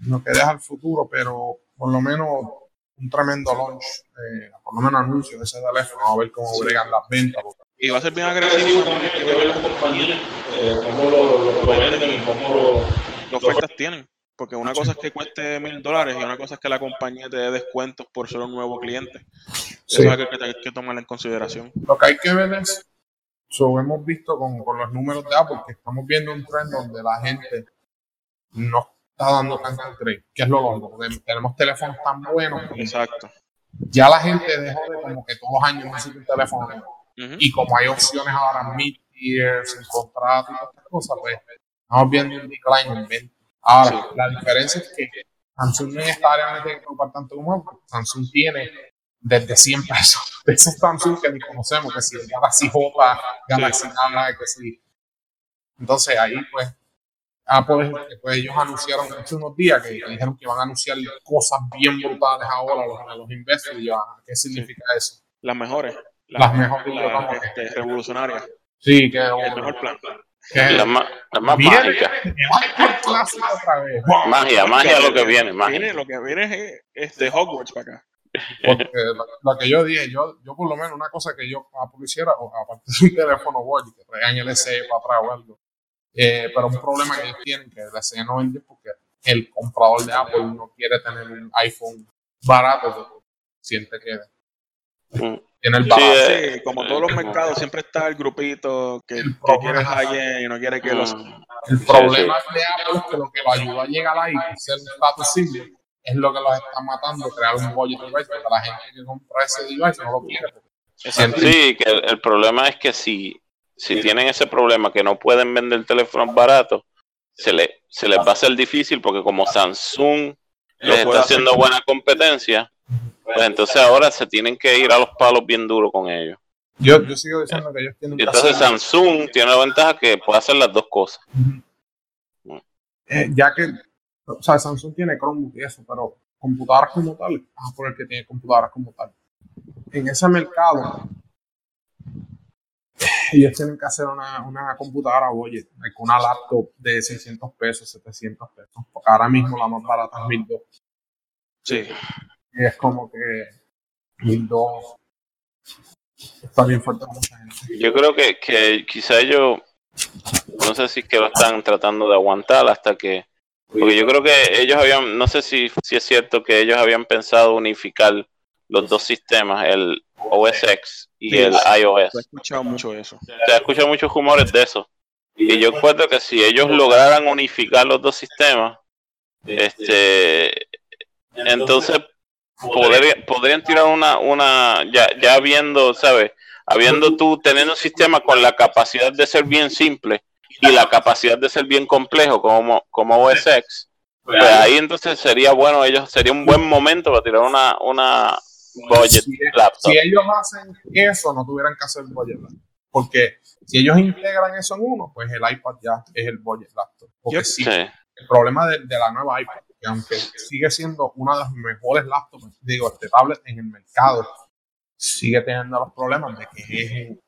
lo que deja el futuro, pero por lo menos un tremendo launch, eh, por lo menos anuncio de ese teléfono, a ver cómo bregan las ventas. Y va a ser bien agresivo también que ver las compañías, eh, cómo lo, lo, lo venden y cómo lo, qué ofertas tienen. Porque una cosa es que cueste mil dólares y una cosa es que la compañía te dé descuentos por ser un nuevo cliente. Sí. Eso es algo que hay que tomar en consideración. Lo que hay que ver es, so, hemos visto con, con los números de Apple que estamos viendo un tren donde la gente no está dando tanto crédito, que es lo lógico, porque tenemos teléfonos tan buenos Exacto. ya la gente dejó de como que todos los años necesita un teléfono nuevo. Ujú. Y como hay opciones ahora mid-tier, sin contrato y todas estas cosas, pues estamos viendo un decline en venta. Ahora, Sí. la diferencia es que Samsung no tiene que preocupar tanto como. Samsung tiene desde 100 pesos. (laughs) De esos Samsung que ni conocemos, que si el Galaxy J, Galaxy A, que si. Entonces ahí pues Apple, es pues, ellos anunciaron hace unos días que, dijeron que van a anunciar cosas bien brutales ahora a los, a los investors. Y yo, ah, ¿qué significa eso? Las mejores. Las mejores, las, este, revolucionarias. Sí, que, El mejor plan. La, ma- la más Viene- mágica. Michael Clásico otra vez. Magia, magia lo que viene, magia. Viene, lo que viene es este Hogwarts para acá. Porque lo, lo que yo dije, yo, yo por lo menos una cosa que yo Apple hiciera, aparte de un teléfono Word, que traigan el SE para atrás o algo, eh, pero un problema que ellos tienen que el SE no vende porque el comprador de Apple no quiere tener un iPhone barato siente que. Tiene el Sí, eh, Sí, como todos los mercados, siempre está el grupito que, El que quiere problema- high y no quiere que los... Mm. El problema de Apple es que lo que lo ayuda a llegar ahí y ser status symbol es lo que los está matando, crear un budget device, porque la gente que compra ese device no lo quiere. Sí, que el, el problema es que si, si tienen ese problema que no pueden vender teléfonos baratos, se, le, se les va a hacer difícil porque como Samsung les está haciendo buena competencia, pues entonces ahora se tienen que ir a los palos bien duros con ellos. Yo, yo sigo diciendo que ellos tienen Y que entonces hacer- Samsung tiene la ventaja que puede hacer las dos cosas. eh, ya que, o sea, Samsung tiene Chromebook y eso, pero computadoras como tal, vamos a poner que tiene computadoras como tal. En ese mercado, ellos tienen que hacer una, una computadora budget, like una laptop de 600 pesos, 700 pesos, porque ahora mismo la más barata es 1200. Sí. Y es como que 1200 está bien fuerte para mucha gente. Yo creo que, que quizá ellos, no sé si es que lo están tratando de aguantar hasta que, porque yo creo que ellos habían, no sé si, si es cierto que ellos habían pensado unificar los dos sistemas, el OS X y Sí. el iOS. He escuchado mucho eso. Se escuchan muchos rumores de eso. Y yo encuentro que si ellos lograran unificar los dos sistemas, este, entonces podría- podrían tirar una, una, ya, ya viendo, ¿sabes? Habiendo tú teniendo un sistema con la capacidad de ser bien simple y la capacidad de ser bien complejo como, como OS X, pues ahí entonces sería bueno, ellos sería un buen momento para tirar una, una budget Si, laptop. si ellos hacen eso, no tuvieran que hacer budget laptop. Porque si ellos integran eso en uno, pues el iPad ya es el budget laptop. Porque sí, Sí. el problema de, de la nueva iPad, que aunque sigue siendo una de las mejores laptops, digo, este tablet en el mercado, sigue teniendo los problemas de que es un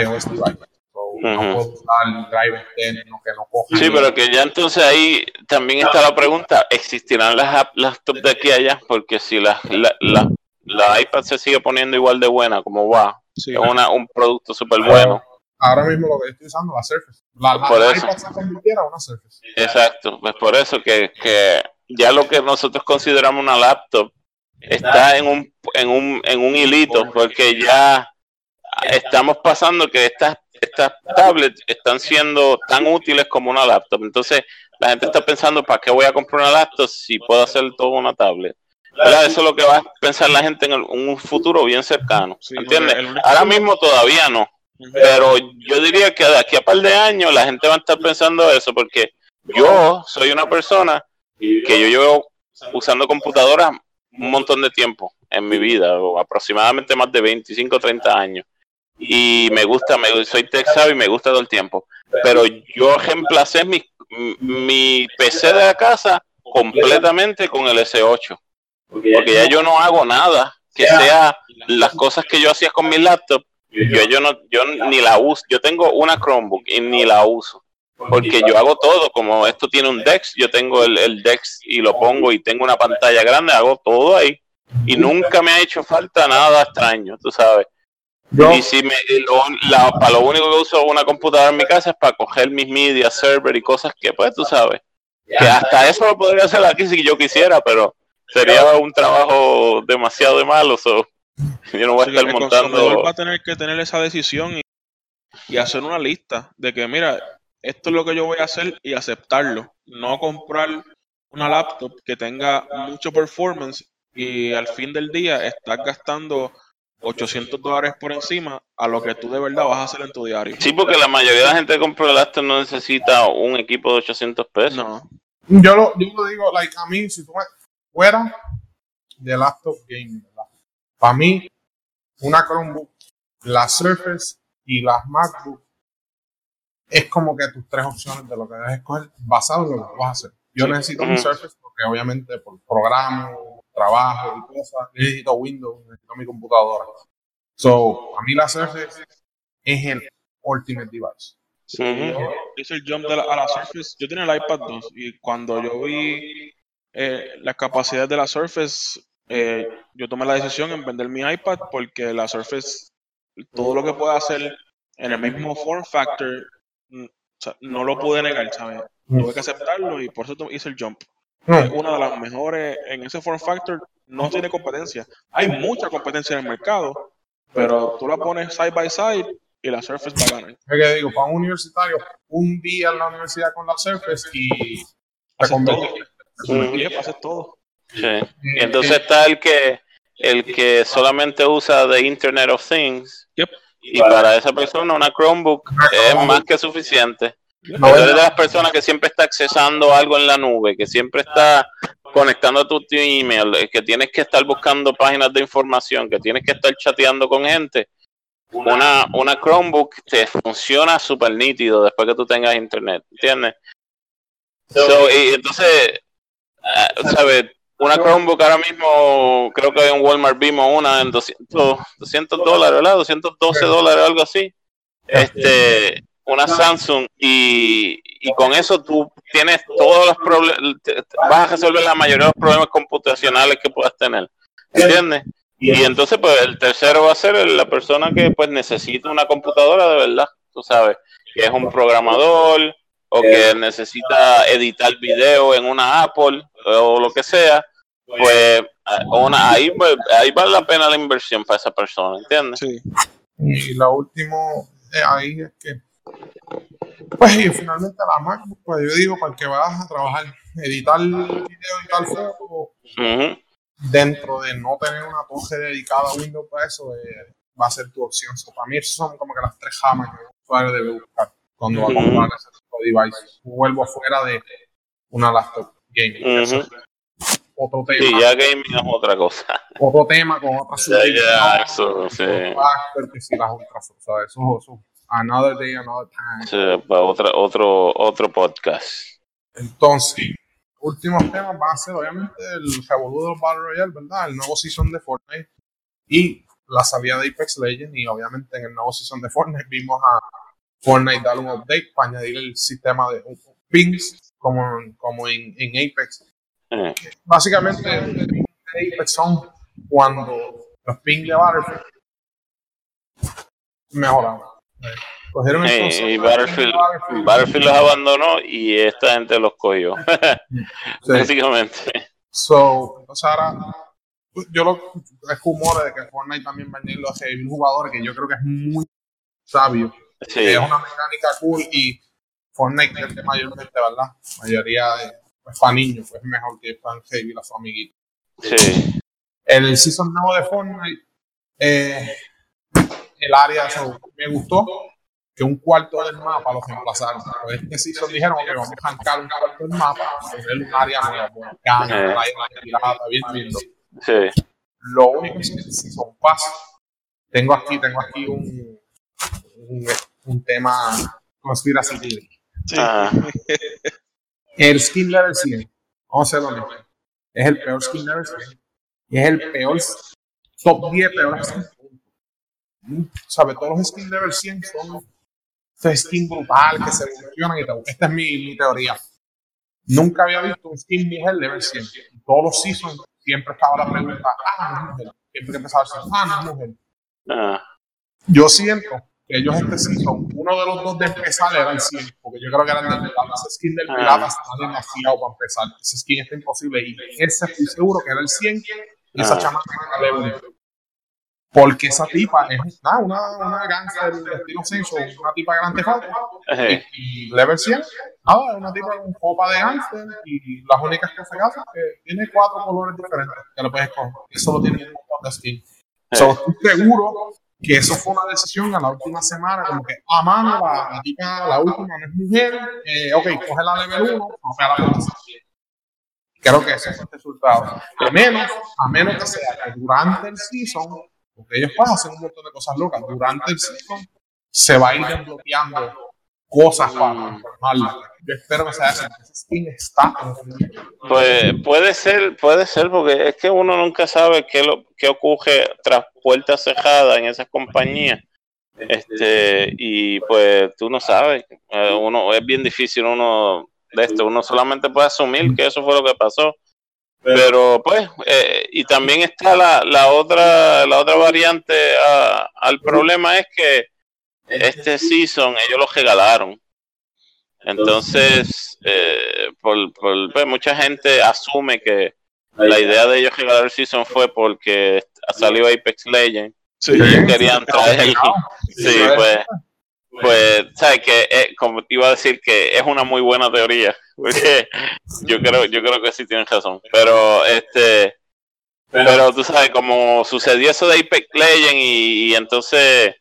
iOS device. So, No puedo usar driver externo que no coja. Sí, pero que ya entonces ahí también está la pregunta, ¿existirán las laptops de aquí a allá? Porque si la, la, la, la iPad se sigue poniendo igual de buena como va, Sí. es una, un producto súper bueno, Ahora mismo lo que estoy usando la Surface. La, la- Por la eso. iPad se convirtiera en una Surface. exacto, pues por eso que, que ya lo que nosotros consideramos una laptop está en un, en un, en un hilito, porque ya estamos pasando que estas, estas tablets están siendo tan útiles como una laptop. Entonces, la gente está pensando, ¿para qué voy a comprar una laptop si puedo hacer todo una tablet? ¿Verdad? Eso es lo que va a pensar la gente en el- un futuro bien cercano. ¿Entiendes? Ahora mismo todavía no. Pero yo diría que de aquí a par de años la gente va a estar pensando eso, porque yo soy una persona que yo llevo usando computadoras un montón de tiempo en mi vida, o aproximadamente más de 25 o 30 años. Y me gusta, me, soy tech savvy y me gusta todo el tiempo. Pero yo reemplacé mi, mi PC de la casa completamente con el S8. Porque ya yo no hago nada que sea las cosas que yo hacía con mi laptop. Yo, yo no, yo ni la uso. Yo tengo una Chromebook y ni la uso. Porque yo hago todo, como esto tiene un Dex, yo tengo el, el Dex y lo pongo y tengo una pantalla grande, hago todo ahí. Y nunca me ha hecho falta nada extraño, tú sabes. Yo, Y si me, lo, la- para lo único que uso una computadora en mi casa es para coger mis media server y cosas que, pues, tú sabes. Que hasta eso lo podría hacer aquí si yo quisiera, pero sería un trabajo demasiado de malo. so, (laughs) yo no voy a estar el montando. va a tener que tener esa decisión y, y hacer una lista de que, mira, esto es lo que yo voy a hacer y aceptarlo. No comprar una laptop que tenga mucho performance y al fin del día estás gastando 800 dólares por encima a lo que tú de verdad vas a hacer en tu diario. Sí, porque la mayoría de la gente que compra el laptop no necesita un equipo de 800 pesos. No, yo, lo, yo lo digo, like, a mí, si tú me fuera de laptop gaming, ¿verdad? Para mí, una Chromebook, la Surface y las MacBook es como que tus tres opciones de lo que debes escoger basado en lo que vas a hacer. Yo Sí. necesito mi. Surface porque obviamente por programa, trabajo y cosas, necesito Windows, necesito mi computadora. So, a mí la Surface es el ultimate device. Sí, Ujú. yo hice el jump de la- a la Surface. Yo tenía el iPad 2 y cuando yo vi eh, las capacidades de la Surface, eh, yo tomé la decisión en vender mi iPad porque la Surface, todo lo que puede hacer en el mismo form factor, o sea, no lo pude negar, ¿sabes? Tuve que aceptarlo y por eso hice el jump. Es Mm. una de las mejores en ese form factor, no tiene competencia. Hay mucha competencia en el mercado, pero tú la pones side by side y la Surface va a ganar. Es que digo, para un universitario, un día en la universidad con la Surface y te Haces todo. haces. Sí. Y entonces está el que el que solamente usa the Internet of Things Yep. Y para esa persona una Chromebook es más que suficiente. No, eres de las personas que siempre está accesando algo en la nube, que siempre está conectando a tu, email, eh, que tienes que estar buscando páginas de información, que tienes que estar chateando con gente. Una, una Chromebook te funciona súper nítido después que tú tengas internet, ¿entiendes? So, y entonces, ah, ¿sabes? Una Chromebook ahora mismo, creo que en Walmart vimos una en 200, 200 dólares, ¿verdad? 212 dólares, algo así. Este, una Samsung y, y con eso tú tienes todos los problemas, vas a resolver la mayoría de los problemas computacionales que puedas tener, ¿entiendes? Y entonces pues el tercero va a ser la persona que pues necesita una computadora de verdad, tú sabes, que es un programador o que necesita editar video en una Apple o lo que sea, pues una, ahí, pues, ahí vale la pena la inversión para esa persona, ¿entiendes? Sí. Y lo último eh, ahí es que, pues, y finalmente la MacBook, pues yo digo, para el que vas a trabajar, editar video, editar foto, Ujú. dentro de no tener una torre dedicada a Windows para eso, eh, va a ser tu opción. So, para mí, esas son como que las tres jamas que un usuario debe buscar cuando va a comprar ese device. Vuelvo fuera de una laptop gaming. Ujú. es otro Sí, tema. ya gaming es otra cosa. Otro tema con otra Ya, ya, eso, sí. Factor, que si las ultras, o sea, eso, eso, another day, another time. Sí, para otra, otro, otro podcast. Entonces, últimos temas van a ser obviamente el revolú de los Battle Royale, ¿verdad? El nuevo season de Fortnite y la salida de Apex Legends y obviamente en el nuevo season de Fortnite vimos a Fortnite dar un update para añadir el sistema de pings como, como en, en Apex. Eh, Básicamente, los pings de Apex son cuando los pings de Battlefield mejoraron. Eh, Cogieron el eh, concepto y de Battlefield, Battlefield, Battlefield los abandonó y esta gente los cogió, sí. (laughs) básicamente. So, entonces ahora, yo lo es rumores de que Fortnite también va a añadir los jugadores, que yo creo que es muy sabio. Sí, Es una mecánica cool y Fortnite es de mayormente, ¿verdad? mayoría de, pues, para niños, pues es mejor que para revivir a su amiguito. sí. El season nuevo de Fortnite, eh, el área, so, me gustó que un cuarto del mapa lo reemplazaron. Pero este season dijeron que vamos a arrancar un cuarto del mapa, poner un área nueva, volcán, Eh. playa pirata, bien lindo. Sí, Lo único que es que son pasos. Tengo aquí, tengo aquí un, un, un tema conspiracy theory. Sí. Ah, (laughs) El skin level 100, vamos a ser honestos, es el peor skin level 100. Y es el peor, top 10 peores skins. ¿Sabes? Todos los skins level 100 son estos skins brutales que se evolucionan y tal. Esta es mi, mi teoría. Nunca había visto un skin mujer level 100. En todos los seasons siempre estaba la pregunta, ah, no es mujer. Siempre empezaba a decir, ah, no es mujer. ah, Yo siento ellos este season, uno de los dos de empezar era el 100, porque yo creo que eran del pirata. Ese skin del pirata está demasiado para empezar. Ese skin está imposible. Y ese estoy seguro que era el 100 y esa Ah. chamaca era level. Porque esa tipa es nada, una, una gangsta del estilo Senso, una tipa grande eh, Y, y level 100, nada, es una tipa con copa de gangster y las únicas que se es que tiene cuatro colores diferentes que le puedes escoger. Eso lo tiene un montón de skin. So, estoy seguro que eso fue una decisión a la última semana, como que, ah, mano, la, la la última no es mujer, eh, ok, coge la level 1, no pega la plaza. Creo que ese fue el resultado. A menos, a menos que sea que durante el season, porque ellos pueden hacer un montón de cosas locas, durante el season se va a ir desbloqueando cosas para transformarla. Yo espero que sea skin está en el juego. Pues puede ser, puede ser, porque es que uno nunca sabe qué, lo, qué ocurre tras puertas cerradas en esas compañías. Este, y pues tú no sabes, eh, uno es bien difícil uno de esto, uno solamente puede asumir que eso fue lo que pasó. Pero pues, eh, y también está la, la otra, la otra variante a- al problema es que este season ellos lo regalaron. Entonces, eh, por, por- pues, mucha gente asume que la idea de ellos regalar el season fue porque salió Apex Legends Sí. y ellos querían traer. Sí, pues, pues, sabes que eh, como te iba a decir que es una muy buena teoría, (laughs) porque yo creo, yo creo que sí tienen razón. Pero este, pero tú sabes, como sucedió eso de Apex Legends y, y entonces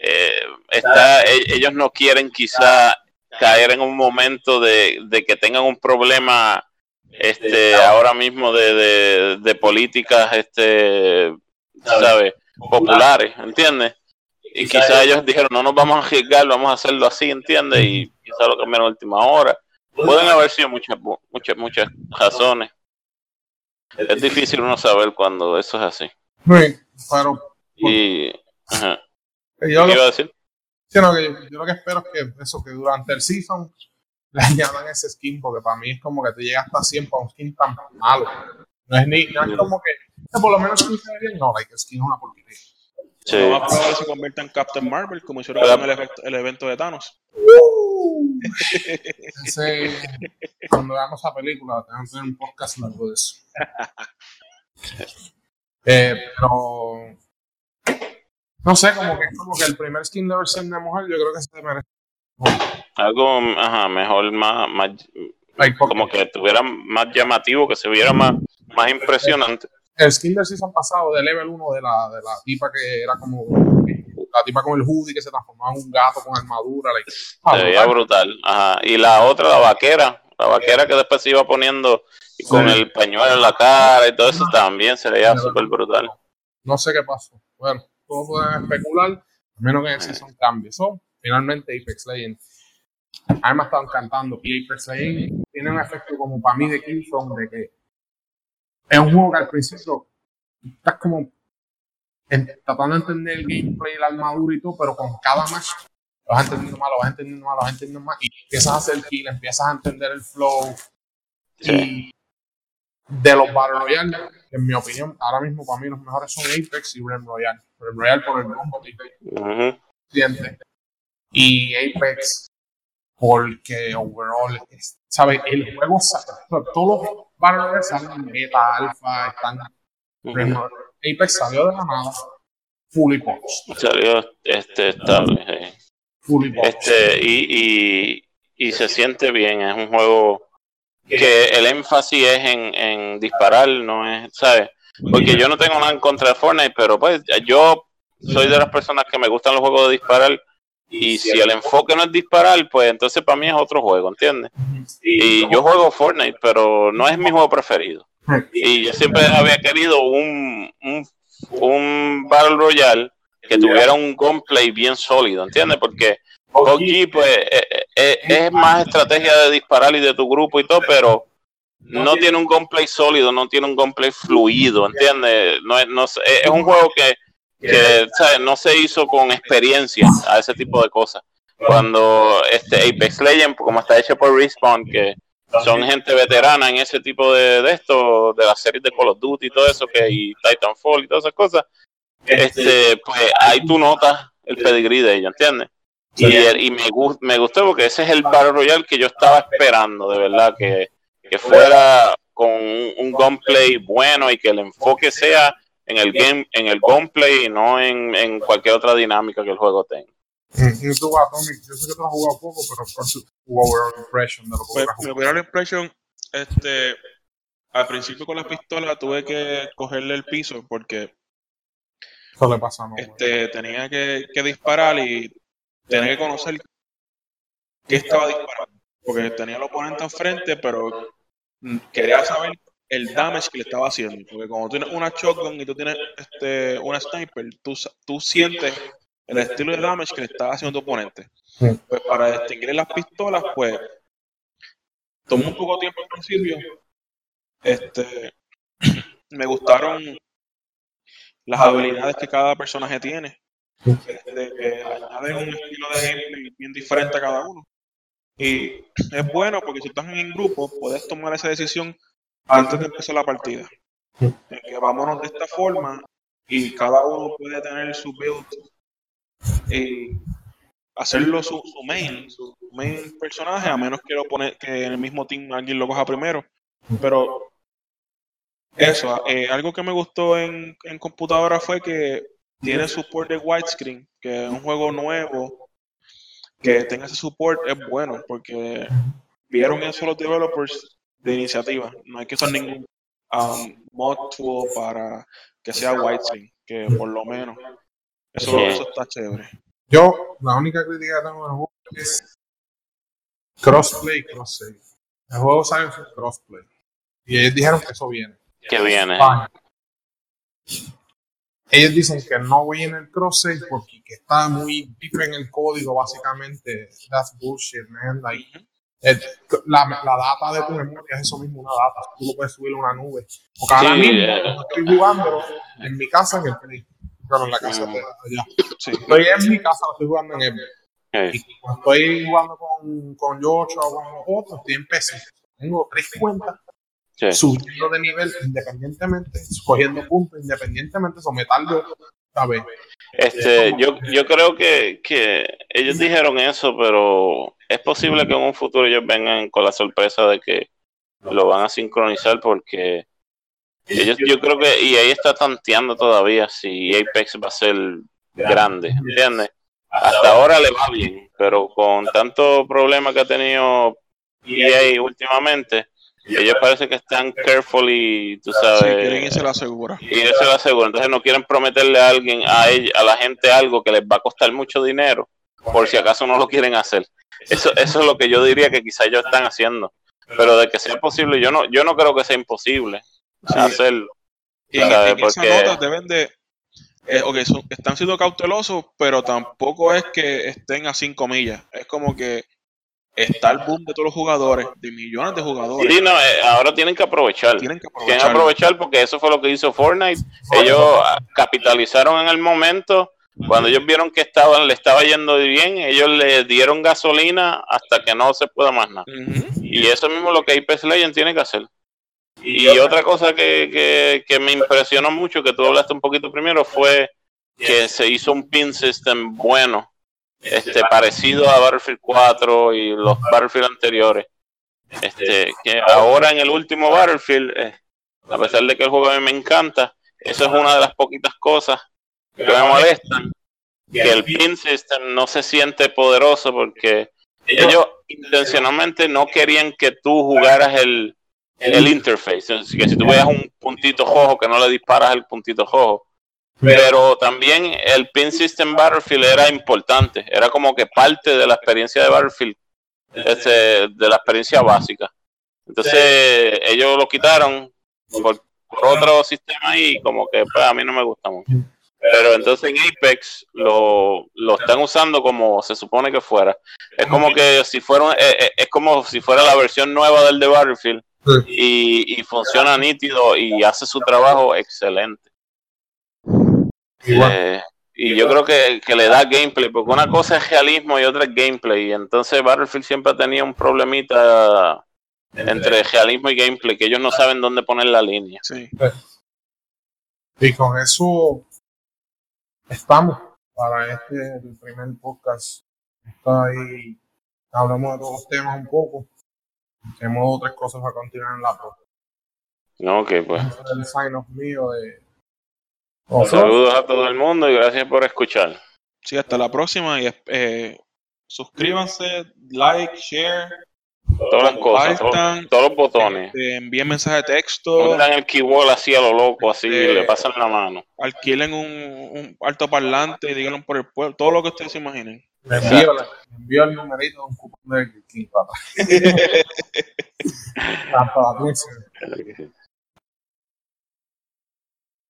eh, está, e- ellos no quieren quizá caer en un momento de, de que tengan un problema este ahora mismo de, de, de políticas este sabes populares ¿entiendes? y quizá ellos dijeron no nos vamos a arriesgar vamos a hacerlo así ¿entiendes? y quizá lo cambiaron a última hora. Pueden haber sido muchas muchas muchas razones. Es difícil uno saber cuando eso es así. Sí, pero y ajá. yo, ¿qué lo, iba a decir? Sí, no, que yo, yo lo que espero es que eso, que durante el season le (laughs) añadan ese skin, porque para mí es como que te llega hasta 100 para un skin tan malo. No es, ni, no es como que, que por lo menos skin se ve bien, no, like, el skin es una porquería. Sí. Lo más probable se convierta en Captain Marvel, como hicieron con el, efecto- el evento de Thanos. (laughs) Ese, cuando veamos esa película, tenemos que tener un podcast largo de eso. (laughs) Eh, pero no sé, como que es como que el primer skin de versión de mujer, yo creo que se merece. algo ajá, mejor más, más Like, como que tuviera más llamativo, que se viera más, más impresionante. el skin del season pasado de level 1 de la, de la tipa que era como la tipa con el hoodie que se transformaba en un gato con armadura. Like, ah, Se veía brutal. brutal. Ajá. Y la otra, la vaquera, la vaquera que después se iba poniendo y con Sí. el pañuelo en la cara y todo eso también se veía súper brutal. No sé qué pasó. Bueno, todos pueden especular, a menos que en el season cambie. So, finalmente Apex Legends. A mí me ha estado encantando. Y Apex Legends tiene un efecto como para mí de Killzone, de que es un juego que al principio estás como en- tratando de entender el gameplay, la armadura y todo, pero con cada match lo vas entendiendo más, lo vas entendiendo más, lo vas entendiendo más, y empiezas a hacer kill, empiezas a entender el flow. Y de los Battle Royale, en mi opinión, ahora mismo para mí los mejores son Apex y Realm Royale. Royale por el siente. Y Apex porque overall, es- ¿sabes? El juego, todos los Battle salen en beta, alfa, están. Apex salió de la nada, fully polished, Salió este estable. sí. fully. Este, y, y, y se siente bien, es un juego que el énfasis es en, en disparar, no es, ¿sabes? Porque yo no tengo nada en contra de Fortnite, pero pues yo soy de las personas que me gustan los juegos de disparar y si el enfoque no es disparar, pues entonces para mí es otro juego, ¿entiendes? Y yo juego Fortnite, pero no es mi juego preferido. Y yo siempre había querido un, un, un Battle Royale que tuviera un gameplay bien sólido, ¿entiendes? Porque PUBG pues eh, eh, es más estrategia de disparar y de tu grupo y todo, pero no tiene un gameplay sólido, no tiene un gameplay fluido, ¿entiendes? No es, no, es es un juego que, que ¿sabes? no se hizo con experiencia a ese tipo de cosas. Cuando este Apex Legends, como está hecho por Respawn, que son gente veterana en ese tipo de, de esto, de las series de Call of Duty y todo eso, que y Titanfall y todas esas cosas, este, pues ahí tú notas el pedigrí de ellos, ¿entiendes? Y, y me, gust- me gustó porque ese es el Battle Royale que yo estaba esperando, de verdad, que, que fuera con un, un gameplay bueno y que el enfoque sea en el game, en el gameplay y no en, en cualquier otra dinámica que el juego tenga. Tú, Atomic, yo sé que tú has jugado poco, pero ¿cuál es tu overall impression de lo Pues, que mi impresión, este, al principio con la pistola tuve que cogerle el piso porque Eso le pasa no. este, tenía que, que disparar y tenía que conocer qué estaba disparando. Porque tenía al oponente enfrente, pero mm, quería saber el damage que le estaba haciendo. Porque cuando tienes una shotgun y tú tienes este, una sniper, tú, tú sientes el estilo de damage que le estaba haciendo tu oponente. Sí. Pues para distinguir las pistolas, pues tomó un poco de tiempo al principio. Este, (clears throat) me gustaron las habilidades que cada personaje tiene. Este, que añaden un estilo de gameplay bien diferente a cada uno. Y es bueno porque si estás en grupo, puedes tomar esa decisión antes de empezar la partida. En que vámonos de esta forma y cada uno puede tener su build y hacerlo su, su main, su main personaje, a menos que lo pone, que en el mismo team alguien lo coja primero. Pero eso, eh, algo que me gustó en, en computadora fue que tiene support de widescreen, que es un juego nuevo que tenga ese support es bueno, porque vieron eso los developers de iniciativa. No hay que usar ningún um, mod tool para que sea widescreen, que por lo menos eso, Sí. eso está chévere. Yo, la única crítica que tengo del juego es crossplay, cross-save. El juego sin crossplay. Y ellos dijeron que eso viene. Que viene. Fine. Ellos dicen que no viene el cross-save porque que está muy deep en el código, básicamente. That's bullshit, man. Like, el- la, la data de tu memoria es eso mismo, una data. Tú lo puedes subir a una nube. Porque ahora Sí, mismo, eh. yo estoy jugándolo en mi casa en el Play. Pero en la casa Mm. de allá. Sí. Estoy en mi casa, lo estoy jugando en el Eh, y cuando estoy jugando con, con Yocho o con los otros, estoy en PC. Tengo tres cuentas sí. subiendo de nivel independientemente, cogiendo puntos independientemente, someterlo, ¿sabes? Este, yo, yo creo que, que ellos dijeron eso, pero es posible que en un futuro ellos vengan con la sorpresa de que lo van a sincronizar porque ellos, yo creo que y ahí está tanteando todavía si Apex va a ser grande, ¿entiendes? Hasta ahora le va bien, pero con tanto problema que ha tenido EA últimamente, ellos parece que están carefully, tú Sí, sabes, quieren irse la segura. y es la segura. Entonces no quieren prometerle a alguien, a, ella- a la gente algo que les va a costar mucho dinero, por si acaso no lo quieren hacer. Eso, eso es lo que yo diría que quizás ellos están haciendo. Pero de que sea posible, yo no, yo no creo que sea imposible Sí. hacerlo. Y en, en esa Porque- nota deben de. eh, son- están siendo cautelosos, pero tampoco es que estén a cinco millas. Es como que está el boom de todos los jugadores, de millones de jugadores. Sí, no, eh, ahora tienen que aprovechar. Tienen que Tienen que aprovechar. porque eso fue lo que hizo Fortnite. Ellos ah, capitalizaron en el momento. Cuando ellos vieron que estaban, le estaba yendo bien, ellos le dieron gasolina hasta que no se pueda más nada. Y eso mismo es lo que Apex Legends tiene que hacer. Y otra cosa que, que, que me impresionó mucho, que tú hablaste un poquito primero, fue que se hizo un pin system bueno, este parecido a Battlefield 4 y los Battlefield anteriores. Este, que ahora en el último Battlefield, eh, a pesar de que el juego a mí me encanta, eso es una de las poquitas cosas que me molestan, que el pin system no se siente poderoso porque ellos intencionalmente no querían que tú jugaras el, el interface, así que si tú veas un puntito rojo que no le disparas el puntito rojo. Pero también el pin system Battlefield era importante, era como que parte de la experiencia de Battlefield, este, de la experiencia básica. Entonces ellos lo quitaron por, por otro sistema y como que pues, a mí no me gusta mucho. Pero entonces en Apex lo, lo están usando como se supone que fuera. Es como que si fuera, eh, eh, es como si fuera la versión nueva del de Battlefield y, y funciona nítido y hace su trabajo excelente. Igual. Eh, y yo creo que, que le da gameplay, porque una cosa es realismo y otra es gameplay. Y entonces Battlefield siempre ha tenido un problemita entre realismo y gameplay, que ellos no saben dónde poner la línea. Sí. Y con eso estamos para este el primer podcast. Está ahí, hablamos de todos los temas un poco. Tenemos otras cosas a continuar en la próxima. No, ok, pues. El sign mío de. Saludos a todo el mundo y gracias por escuchar. Sí, hasta la próxima y eh, suscríbanse, like, share, Todas las cosas, todos, los botones. eh, envíen mensaje de texto, Pongan el keyboard así a lo loco, así, Eh, le pasan la mano. alquilen un, un altoparlante y díganlo por el pueblo, todo lo que ustedes se imaginen. Me envío, le envío el numerito de un cupón de King, papá. Hasta la próxima.